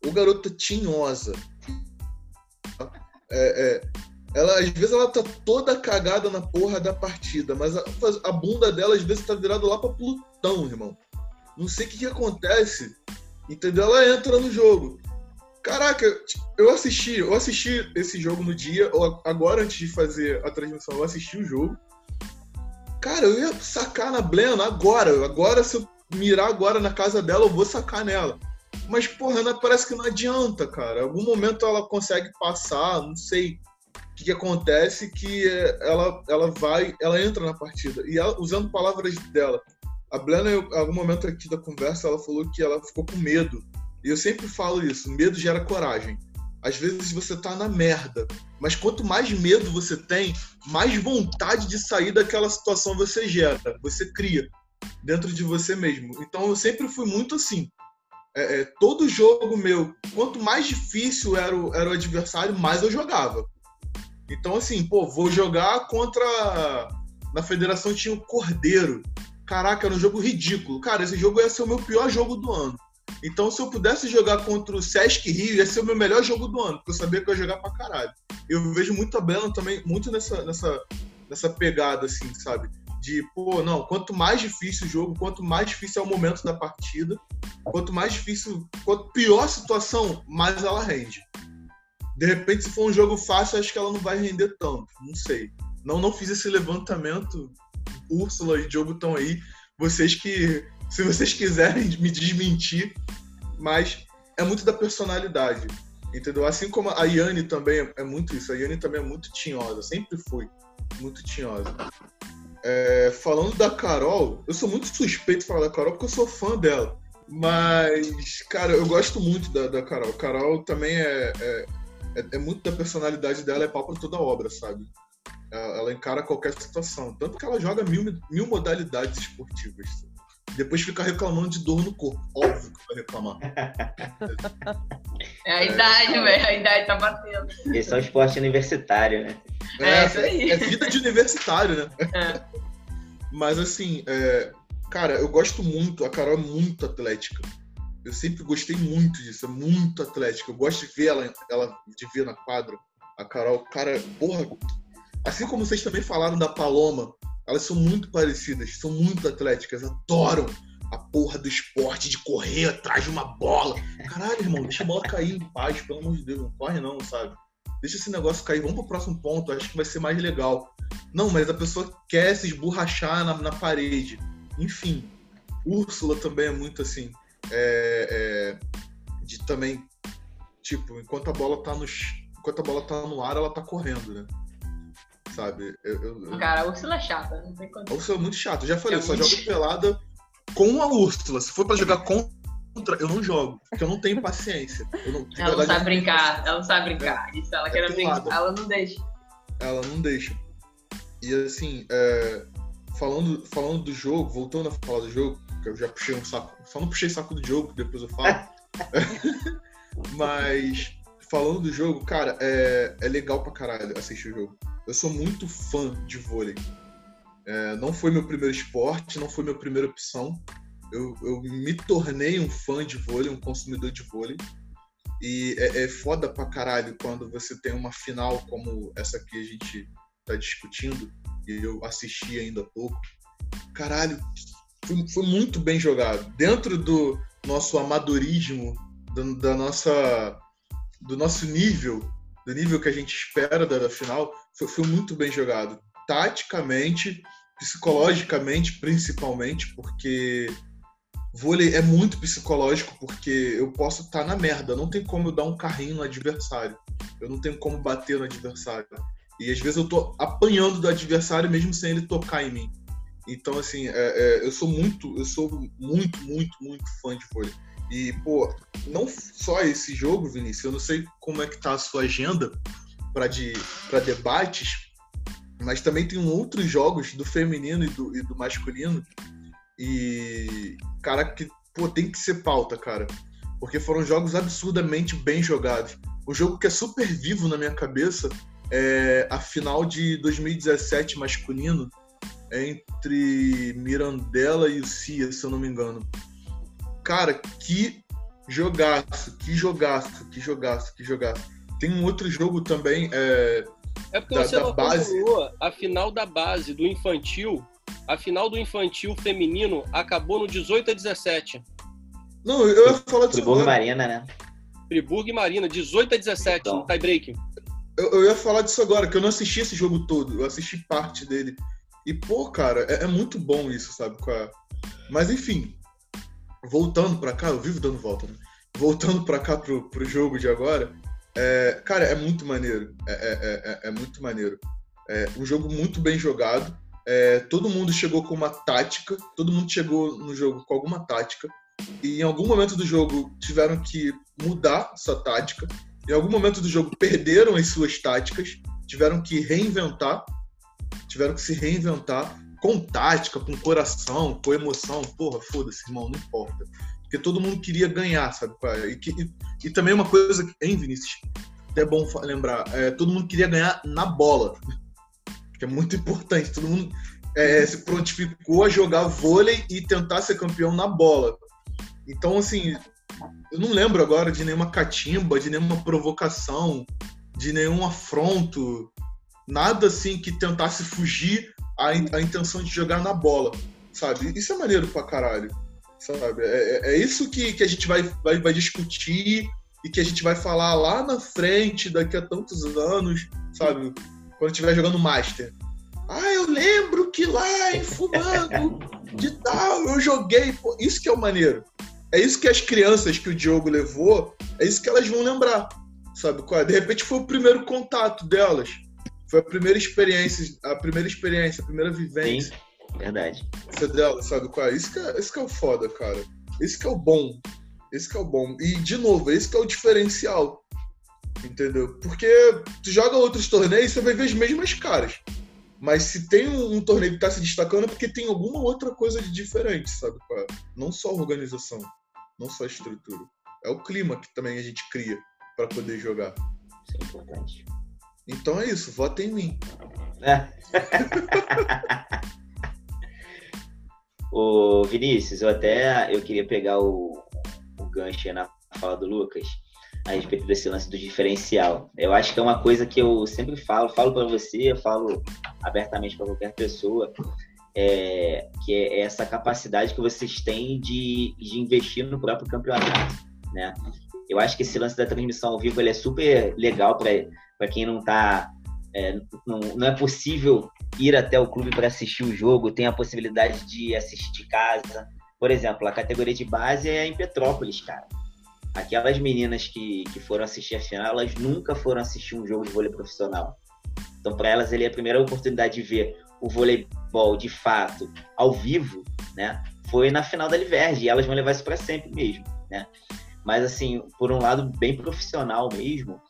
O garoto tinhosa. É, é, ela, às vezes ela tá toda cagada na porra da partida, mas a, a bunda dela às vezes tá virada lá pra Plutão, irmão. Não sei o que, que acontece. Entendeu? Ela entra no jogo. Caraca, eu assisti, eu assisti esse jogo no dia, agora antes de fazer a transmissão, eu assisti o jogo. Cara, eu ia sacar na Blena agora. Agora, se eu mirar agora na casa dela, eu vou sacar nela. Mas, porra, ela parece que não adianta, cara. Algum momento ela consegue passar, não sei o que, que acontece, que ela, ela vai, ela entra na partida. E ela, usando palavras dela, a Blena, em algum momento aqui da conversa, ela falou que ela ficou com medo. E eu sempre falo isso: medo gera coragem. Às vezes você tá na merda, mas quanto mais medo você tem, mais vontade de sair daquela situação você gera, você cria dentro de você mesmo. Então eu sempre fui muito assim. É, é, todo jogo meu, quanto mais difícil era o, era o adversário, mais eu jogava. Então, assim, pô, vou jogar contra. Na federação tinha o Cordeiro. Caraca, era um jogo ridículo. Cara, esse jogo ia ser o meu pior jogo do ano. Então, se eu pudesse jogar contra o Sesc Rio, ia ser o meu melhor jogo do ano, porque eu sabia que eu ia jogar pra caralho. Eu vejo muito a Bela também, muito nessa, nessa, nessa pegada, assim, sabe? De, pô, não, quanto mais difícil o jogo, quanto mais difícil é o momento da partida, quanto mais difícil, quanto pior a situação, mais ela rende. De repente, se for um jogo fácil, acho que ela não vai render tanto, não sei. Não, não fiz esse levantamento. Úrsula e Diogo estão aí. Vocês que se vocês quiserem me desmentir, mas é muito da personalidade, entendeu? Assim como a Yane também é, muito isso, a Yane também é muito tinhosa, sempre foi muito tinhosa. É, falando da Carol, eu sou muito suspeito de falar da Carol porque eu sou fã dela. Mas, cara, eu gosto muito da, da Carol. Carol também é, é, é, é muito da personalidade dela, é pau pra toda obra, sabe? Ela, ela, encara qualquer situação. Tanto que ela joga mil, mil modalidades esportivas. Depois fica reclamando de dor no corpo. Óbvio que vai reclamar. [laughs] É a idade, é, velho. A idade tá batendo. Esse é o esporte universitário, né? É, é isso aí. É vida de universitário, né? [laughs] É. Mas assim, é, cara, eu gosto muito. A Carol é muito atlética. Eu sempre gostei muito disso. É muito atlética. Eu gosto de ver ela, ela de ver na quadra. A Carol, cara, porra. Assim como vocês também falaram da Paloma, elas são muito parecidas, são muito atléticas, adoram a porra do esporte de correr atrás de uma bola. Caralho, irmão, deixa a bola cair em paz, pelo amor de Deus, não corre não, sabe? Deixa esse negócio cair, vamos pro próximo ponto, acho que vai ser mais legal. Não, mas a pessoa quer se esborrachar na, na parede. Enfim, Úrsula também é muito assim, é, é, de também, tipo, enquanto a bola tá no, enquanto a bola tá no ar, ela tá correndo, né? sabe? Eu, eu, Cara, a Úrsula é chata, não tem A Úrsula é muito chata. Já falei, é eu só jogo pelada com a Úrsula. Se for pra jogar contra, eu não jogo, porque eu não tenho paciência. Não, ela não sabe brincar, ela não sabe brincar. É, Isso, ela é quer brincar, ela não deixa. Ela não deixa. E assim, é, falando, falando do jogo, voltando a falar do jogo, que eu já puxei um saco, só não puxei saco do jogo, depois eu falo. [laughs] Mas falando do jogo, cara, é, é legal pra caralho assistir o jogo. Eu sou muito fã de vôlei. É, não foi meu primeiro esporte, não foi minha primeira opção. Eu, eu, me tornei um fã de vôlei, um consumidor de vôlei. E é, é foda pra caralho quando você tem uma final como essa que a gente tá discutindo, e eu assisti ainda há pouco. Caralho, foi, foi muito bem jogado. Dentro do nosso amadorismo, do, da nossa, do nosso nível, do nível que a gente espera da, da final, foi, foi muito bem jogado. Taticamente, psicologicamente, principalmente, porque vôlei é muito psicológico, porque eu posso estar tá na merda, não tem como eu dar um carrinho no adversário, eu não tenho como bater no adversário. E às vezes eu tô apanhando do adversário mesmo sem ele tocar em mim. Então, assim, é, é, eu sou muito, eu sou muito, muito, muito fã de vôlei. E, pô, não só esse jogo, Vinícius, eu não sei como é que tá a sua agenda, para de, debates, mas também tem outros jogos do feminino e do, e do masculino. E, cara, que pô, tem que ser pauta, cara. Porque foram jogos absurdamente bem jogados. O jogo que é super vivo na minha cabeça é a final de 2017 masculino entre Mirandela e o Cia, se eu não me engano. Cara, que jogaço, que jogaço, que jogaço, que jogaço. Tem um outro jogo também. É, é porque da, você não base. a final da base do infantil. A final do infantil feminino acabou no 18 a 17. Não, eu ia falar disso Friburgo e. Marina, né? Friburgo e Marina, 18 a 17 Então. no tie-break. Eu, eu ia falar disso agora, que eu não assisti esse jogo todo, eu assisti parte dele. E, pô, cara, é, é muito bom isso, sabe? qual? Mas, enfim, voltando pra cá, eu vivo dando volta, né? Voltando pra cá pro, pro jogo de agora, é, cara, é muito maneiro. É, é, é- é- é muito maneiro. É um jogo muito bem jogado. É, todo mundo chegou com uma tática, todo mundo chegou no jogo com alguma tática. E em algum momento do jogo tiveram que mudar essa tática. Em algum momento do jogo perderam as suas táticas, tiveram que reinventar, tiveram que se reinventar com tática, com coração, com emoção. Porra, foda-se, irmão, não importa. Porque todo mundo queria ganhar, sabe? E, e- e também uma coisa, hein, Vinícius? Até é bom lembrar, é, todo mundo queria ganhar na bola, que é muito importante. Todo mundo é, se prontificou a jogar vôlei e tentar ser campeão na bola. Então, assim, eu não lembro agora de nenhuma catimba, de nenhuma provocação, de nenhum afronto, nada assim que tentasse fugir à, in- à intenção de jogar na bola, sabe? Isso é maneiro pra caralho, sabe? É, é- é isso que, que a gente vai, vai, vai discutir e que a gente vai falar lá na frente, daqui a tantos anos, sabe? Quando estiver jogando Master. Ah, eu lembro que lá em Fulano de tal eu joguei. Pô, isso que é o maneiro. É isso que as crianças que o Diogo levou, é isso que elas vão lembrar. Sabe qual é? De repente foi o primeiro contato delas. Foi a primeira experiência, a primeira experiência, a primeira vivência Verdade. delas, sabe qual é? Isso que é, isso que é o foda, cara. Esse que é o bom. Esse que é o bom. E, de novo, esse que é o diferencial. Entendeu? Porque tu joga outros torneios, você vai ver as mesmas caras. Mas se tem um, um torneio que tá se destacando é porque tem alguma outra coisa de diferente, sabe? é? Não só a organização, não só a estrutura. É o clima que também a gente cria para poder jogar. Isso é importante. Então é isso, votem em mim. É. [laughs] Ô, Vinícius, eu até eu queria pegar o, o gancho aí na fala do Lucas a respeito desse lance do diferencial. Eu acho que é uma coisa que eu sempre falo, falo para você, eu falo abertamente para qualquer pessoa, é, que é essa capacidade que vocês têm de, de investir no próprio campeonato, né? Eu acho que esse lance da transmissão ao vivo ele é super legal para quem não está é, não, não é possível ir até o clube para assistir o jogo, tem a possibilidade de assistir de casa. Por exemplo, a categoria de base é em Petrópolis, cara. Aquelas meninas que, que foram assistir a final, elas nunca foram assistir um jogo de vôlei profissional. Então, para elas, ele é a primeira oportunidade de ver o voleibol de fato, ao vivo, né? Foi na final da Liverge, e elas vão levar isso para sempre mesmo, né? Mas, assim, por um lado, bem profissional mesmo,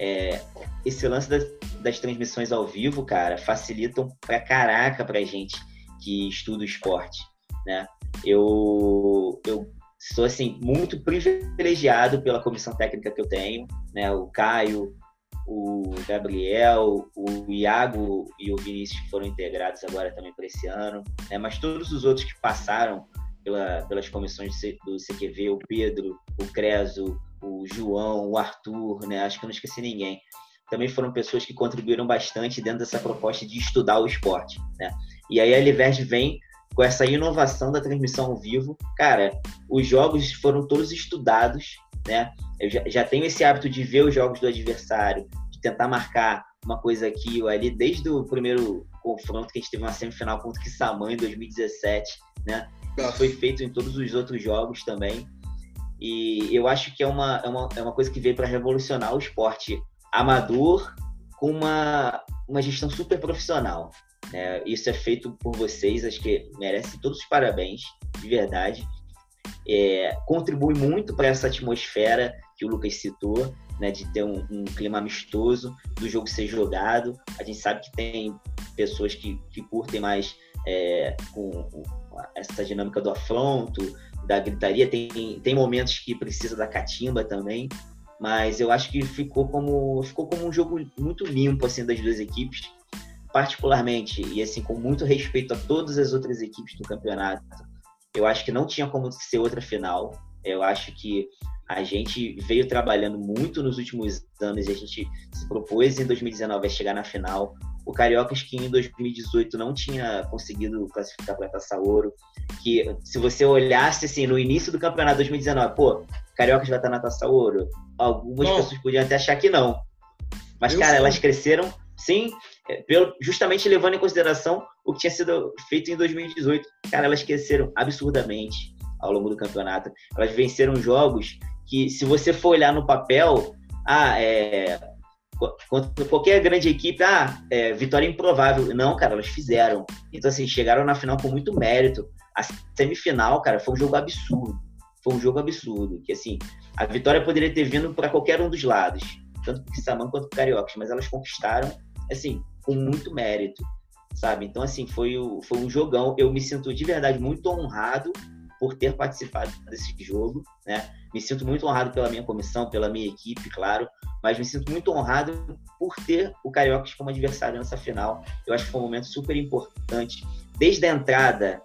é, esse lance das, das transmissões ao vivo, cara, facilitam pra caraca pra gente que estuda o esporte, né? Eu, eu sou, assim, muito privilegiado pela comissão técnica que eu tenho, né? O Caio, o Gabriel, o Iago e o Vinícius foram integrados agora também para esse ano, né? Mas todos os outros que passaram pela, pelas comissões do CQV, o Pedro, o Creso, o João, o Arthur, né? Acho que não esqueci ninguém. Também foram pessoas que contribuíram bastante dentro dessa proposta de estudar o esporte, né? E aí a Liverge vem com essa inovação da transmissão ao vivo. Cara, os jogos foram todos estudados, né? Eu já, já tenho esse hábito de ver os jogos do adversário, de tentar marcar uma coisa aqui ou ali, desde o primeiro confronto que a gente teve uma semifinal contra o Kissamã em 2017, né? Isso foi feito em todos os outros jogos também. E eu acho que é uma, é uma, é uma coisa que veio para revolucionar o esporte amador com uma, uma gestão super profissional. Né? Isso é feito por vocês, acho que merece todos os parabéns, de verdade. É, contribui muito para essa atmosfera que o Lucas citou, né, de ter um, um, clima amistoso, do jogo ser jogado. A gente sabe que tem pessoas que, que curtem mais é, com, com essa dinâmica do afronto, da gritaria. Tem, tem momentos que precisa da catimba também, mas eu acho que ficou como, ficou como um jogo muito limpo assim, das duas equipes, particularmente, e assim, com muito respeito a todas as outras equipes do campeonato. Eu acho que não tinha como ser outra final. Eu acho que a gente veio trabalhando muito nos últimos anos e a gente se propôs em 2019 a chegar na final o Cariocas que em 2018 não tinha conseguido classificar para a Taça Ouro, que se você olhasse assim no início do campeonato 2019, pô, Cariocas vai estar na Taça Ouro, algumas não. pessoas podiam até achar que não. Mas, Eu cara, elas cresceram, sim, justamente levando em consideração o que tinha sido feito em 2018. Cara, elas cresceram absurdamente ao longo do campeonato. Elas venceram jogos que, se você for olhar no papel, ah, é, contra qualquer grande equipe, ah, é, vitória improvável. Não, cara, elas fizeram. Então, assim, chegaram na final com muito mérito. A semifinal, cara, foi um jogo absurdo. Foi um jogo absurdo. Que, assim, a vitória poderia ter vindo para qualquer um dos lados, tanto para o Saman quanto para o Cariocas, mas elas conquistaram, assim, com muito mérito, sabe? Então, assim, foi, o, foi um jogão. Eu me sinto de verdade muito honrado por ter participado desse jogo, né? Me sinto muito honrado pela minha comissão, pela minha equipe, claro, mas me sinto muito honrado por ter o Cariocas como adversário nessa final. Eu acho que foi um momento super importante. Desde a entrada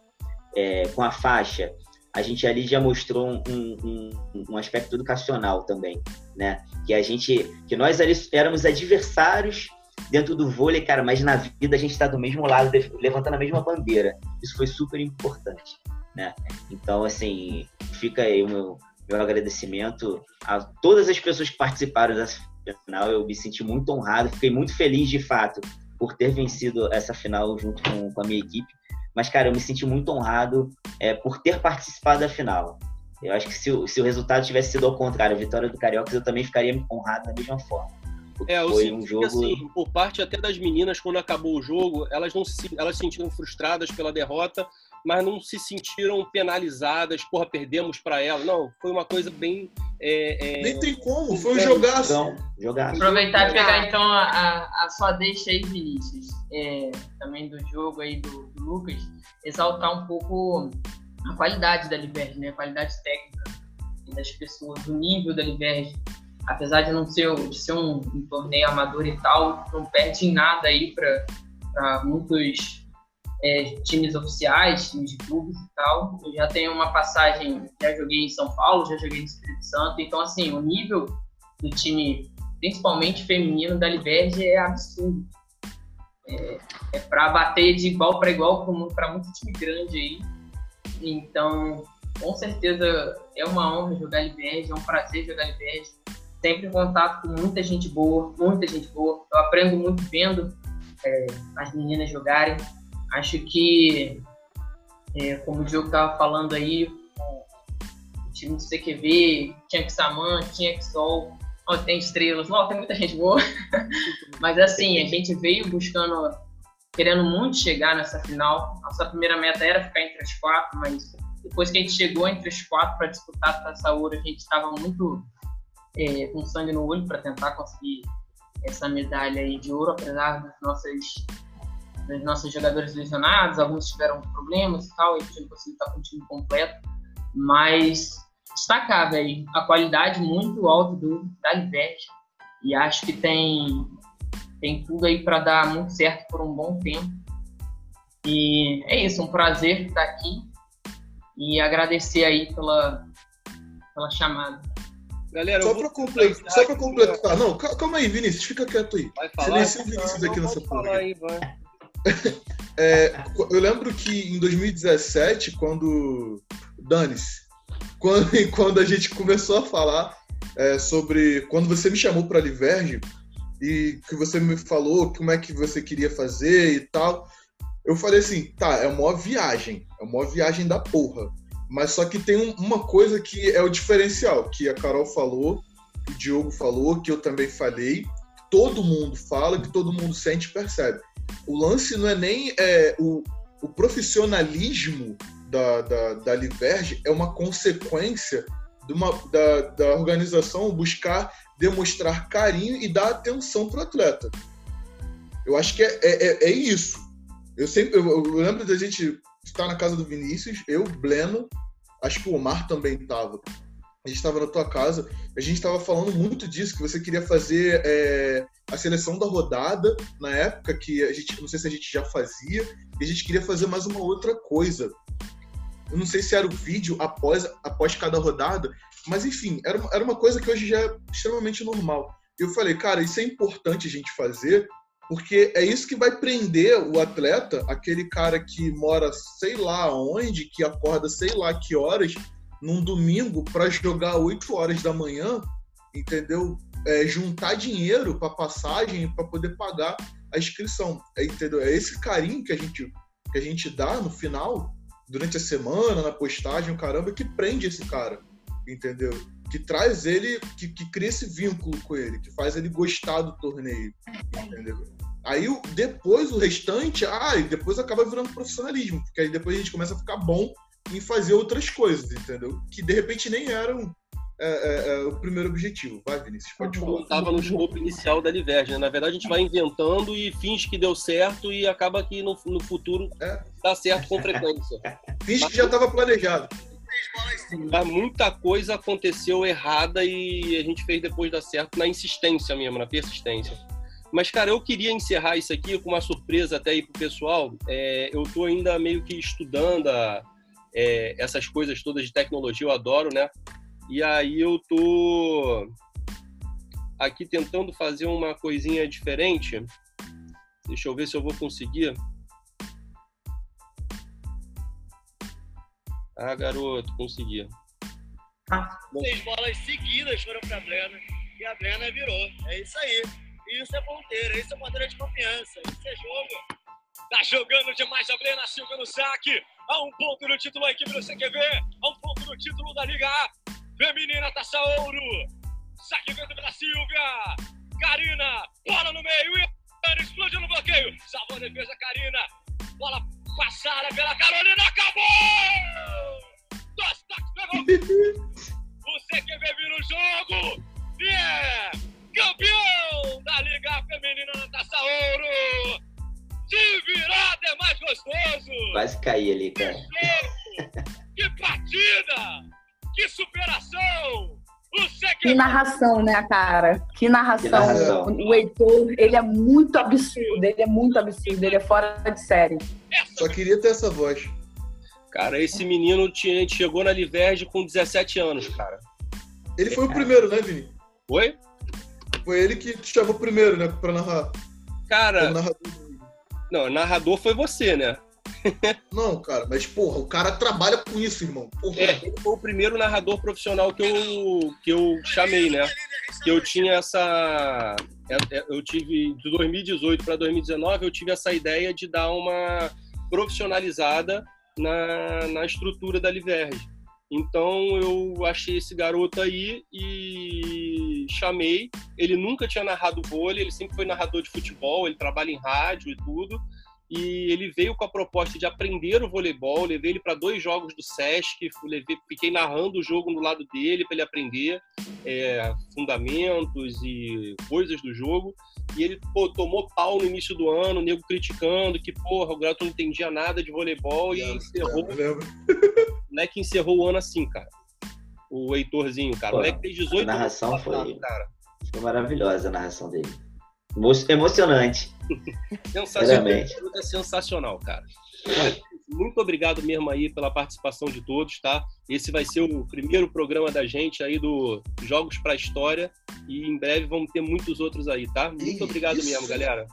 é, com a faixa, a gente ali já mostrou um, um, um, aspecto educacional também, né? Que a gente, que nós ali éramos adversários dentro do vôlei, cara, mas na vida a gente está do mesmo lado, levantando a mesma bandeira. Isso foi super importante né? Então, assim, fica aí o meu, meu agradecimento a todas as pessoas que participaram dessa final. Eu me senti muito honrado, fiquei muito feliz, de fato, por ter vencido essa final junto com, com a minha equipe. Mas, cara, eu me senti muito honrado é, por ter participado da final. Eu acho que se, se o resultado tivesse sido ao contrário, a vitória do Carioca, eu também ficaria honrado da mesma forma. É, foi um jogo. Que, assim, por parte até das meninas, quando acabou o jogo, elas não se, elas se sentiram frustradas pela derrota, mas não se sentiram penalizadas, porra, perdemos para ela. Não, foi uma coisa bem. É, é... Nem tem como, foi um jogaço. Então, jogaço. Aproveitar e pegar então a, a, sua deixa aí, Vinícius, é, também do jogo aí do, do, Lucas, exaltar um pouco a qualidade da Liberge, né? A qualidade técnica das pessoas, o nível da Liberge. Apesar de não ser, de ser um, um torneio amador e tal, não perde em nada aí para muitos é, times oficiais, times de clubes e tal. Eu já tenho uma passagem, já joguei em São Paulo, já joguei no Espírito Santo. Então, assim, o nível do time, principalmente feminino da Liberge, é absurdo. É, é para bater de igual para igual para muito time grande aí. Então, com certeza é uma honra jogar Liberge, é um prazer jogar Liberge. Sempre em contato com muita gente boa, muita gente boa. Eu aprendo muito vendo é, as meninas jogarem. Acho que, é, como o Diogo estava falando aí, o time do CQV, tinha que Saman, tinha que Sol, tem estrelas, ó, tem muita gente boa. [laughs] Mas assim, a gente veio buscando, querendo muito chegar nessa final. Nossa primeira meta era ficar entre as quatro, mas depois que a gente chegou entre as quatro para disputar a Taça Ouro, a gente estava muito é, com sangue no olho para tentar conseguir essa medalha aí de ouro, apesar dos nossos jogadores lesionados, alguns tiveram problemas e tal, e a gente não conseguiu estar com o time completo, mas destacável aí a qualidade muito alta do da Liberty e acho que tem tem tudo aí para dar muito certo por um bom tempo. E é isso, um prazer estar aqui e agradecer aí pela, pela chamada. Galera, só para completar, só pra completar. Não, calma aí, Vinícius, fica quieto aí. Silencia o Vinícius aqui nessa porra. Aí, vai. [laughs] é, eu lembro que em 2017, quando. Dane-se. Quando, [laughs] quando a gente começou a falar é, sobre. Quando você me chamou para Liberge e que você me falou como é que você queria fazer e tal. Eu falei assim, tá, é uma viagem. É uma viagem da porra. Mas só que tem um, uma coisa que é o diferencial, que a Carol falou, que o Diogo falou, que eu também falei, todo mundo fala, que todo mundo sente e percebe o lance não é nem é, o, o profissionalismo da, da, da Liberge é uma consequência de uma, da, da organização buscar demonstrar carinho e dar atenção para o atleta. Eu acho que é, é, é, é isso. Eu sempre eu, eu, lembro da gente estar na casa do Vinícius, eu, Bleno, acho que o Omar também estava a gente estava na tua casa, a gente estava falando muito disso, que você queria fazer é, a seleção da rodada, na época que a gente, não sei se a gente já fazia, e a gente queria fazer mais uma outra coisa. Eu não sei se era o vídeo após, após cada rodada, mas enfim, era, era uma coisa que hoje já é extremamente normal. Eu falei, cara, isso é importante a gente fazer, Porque é isso que vai prender o atleta, aquele cara que mora sei lá onde, que acorda sei lá que horas, num domingo para jogar 8 horas da manhã, entendeu? É, juntar dinheiro para passagem para poder pagar a inscrição, é, entendeu? É esse carinho que a gente que a gente dá no final, durante a semana, na postagem, o caramba, que prende esse cara, entendeu? Que traz ele, que, que cria esse vínculo com ele, que faz ele gostar do torneio, entendeu? Aí depois o restante, ah, e depois acaba virando profissionalismo, porque aí depois a gente começa a ficar bom em fazer outras coisas, entendeu? Que de repente nem eram é, é, é, o primeiro objetivo. Vai, Vinícius, pode falar. Estava no escopo inicial da Liberge, né? Na verdade, a gente vai inventando e finge que deu certo e acaba que no, no futuro é. dá certo com frequência. finge que já estava planejado. Mas muita coisa aconteceu errada e a gente fez depois dar certo na insistência mesmo, na persistência. Mas, cara, eu queria encerrar isso aqui com uma surpresa até aí pro pessoal. É, eu tô ainda meio que estudando a, é, essas coisas todas de tecnologia, eu adoro, né? E aí eu tô aqui tentando fazer uma coisinha diferente. Deixa eu ver se eu vou conseguir. Ah, garoto, consegui. Ah. Seis bolas seguidas foram para a Brena e a Brena virou. É isso aí. Isso é ponteira, isso é ponteira de confiança, isso é jogo. Tá jogando demais a Brena Silva no saque. A um ponto no título a equipe do CQV. A um ponto no título da Liga A. Feminina Taça Ouro. Saque vento pela Silvia. Karina. Bola no meio. E explodiu no bloqueio. Salvou a defesa, Karina. Bola passada pela Carolina. Acabou! Dois toques pegou. [laughs] Quase caí ali, cara. Que partida! Que superação! Que narração, né, cara? Que narração. Que narração. O Heitor, ele é muito absurdo, ele é muito absurdo, ele é fora de série. Só queria ter essa voz. Cara, esse menino tinha, chegou na Liverge com 17 anos, cara. Ele foi o primeiro, né, Vini? Oi? Foi ele que te chamou primeiro, né, pra narrar. Cara. Narrador. Não, narrador foi você, né? Não, cara, mas porra, o cara trabalha com isso, irmão. Porra. É, ele foi o primeiro narrador profissional que eu, que eu chamei, né? Que eu tinha essa. É, é, eu tive, de 2018 para 2019, eu tive essa ideia de dar uma profissionalizada na, na estrutura da Liverge. Então eu achei esse garoto aí e chamei. Ele nunca tinha narrado vôlei, ele sempre foi narrador de futebol, ele trabalha em rádio e tudo e ele veio com a proposta de aprender o voleibol. Levei ele para dois jogos do Sesc, levei, fiquei narrando o jogo no lado dele para ele aprender é, fundamentos e coisas do jogo. E ele pô, tomou pau no início do ano, o nego criticando que porra, o garoto não entendia nada de voleibol e encerrou. [laughs] Não é que encerrou o ano assim, cara. O Heitorzinho, cara. Pô, o moleque fez 18 a narração anos. Foi, cara. foi maravilhosa a narração dele. Emocionante. Sensacional. É sensacional, cara. Muito obrigado mesmo aí pela participação de todos, tá? Esse vai ser o primeiro programa da gente aí do Jogos para a História e em breve vamos ter muitos outros aí, tá? Muito obrigado mesmo, galera.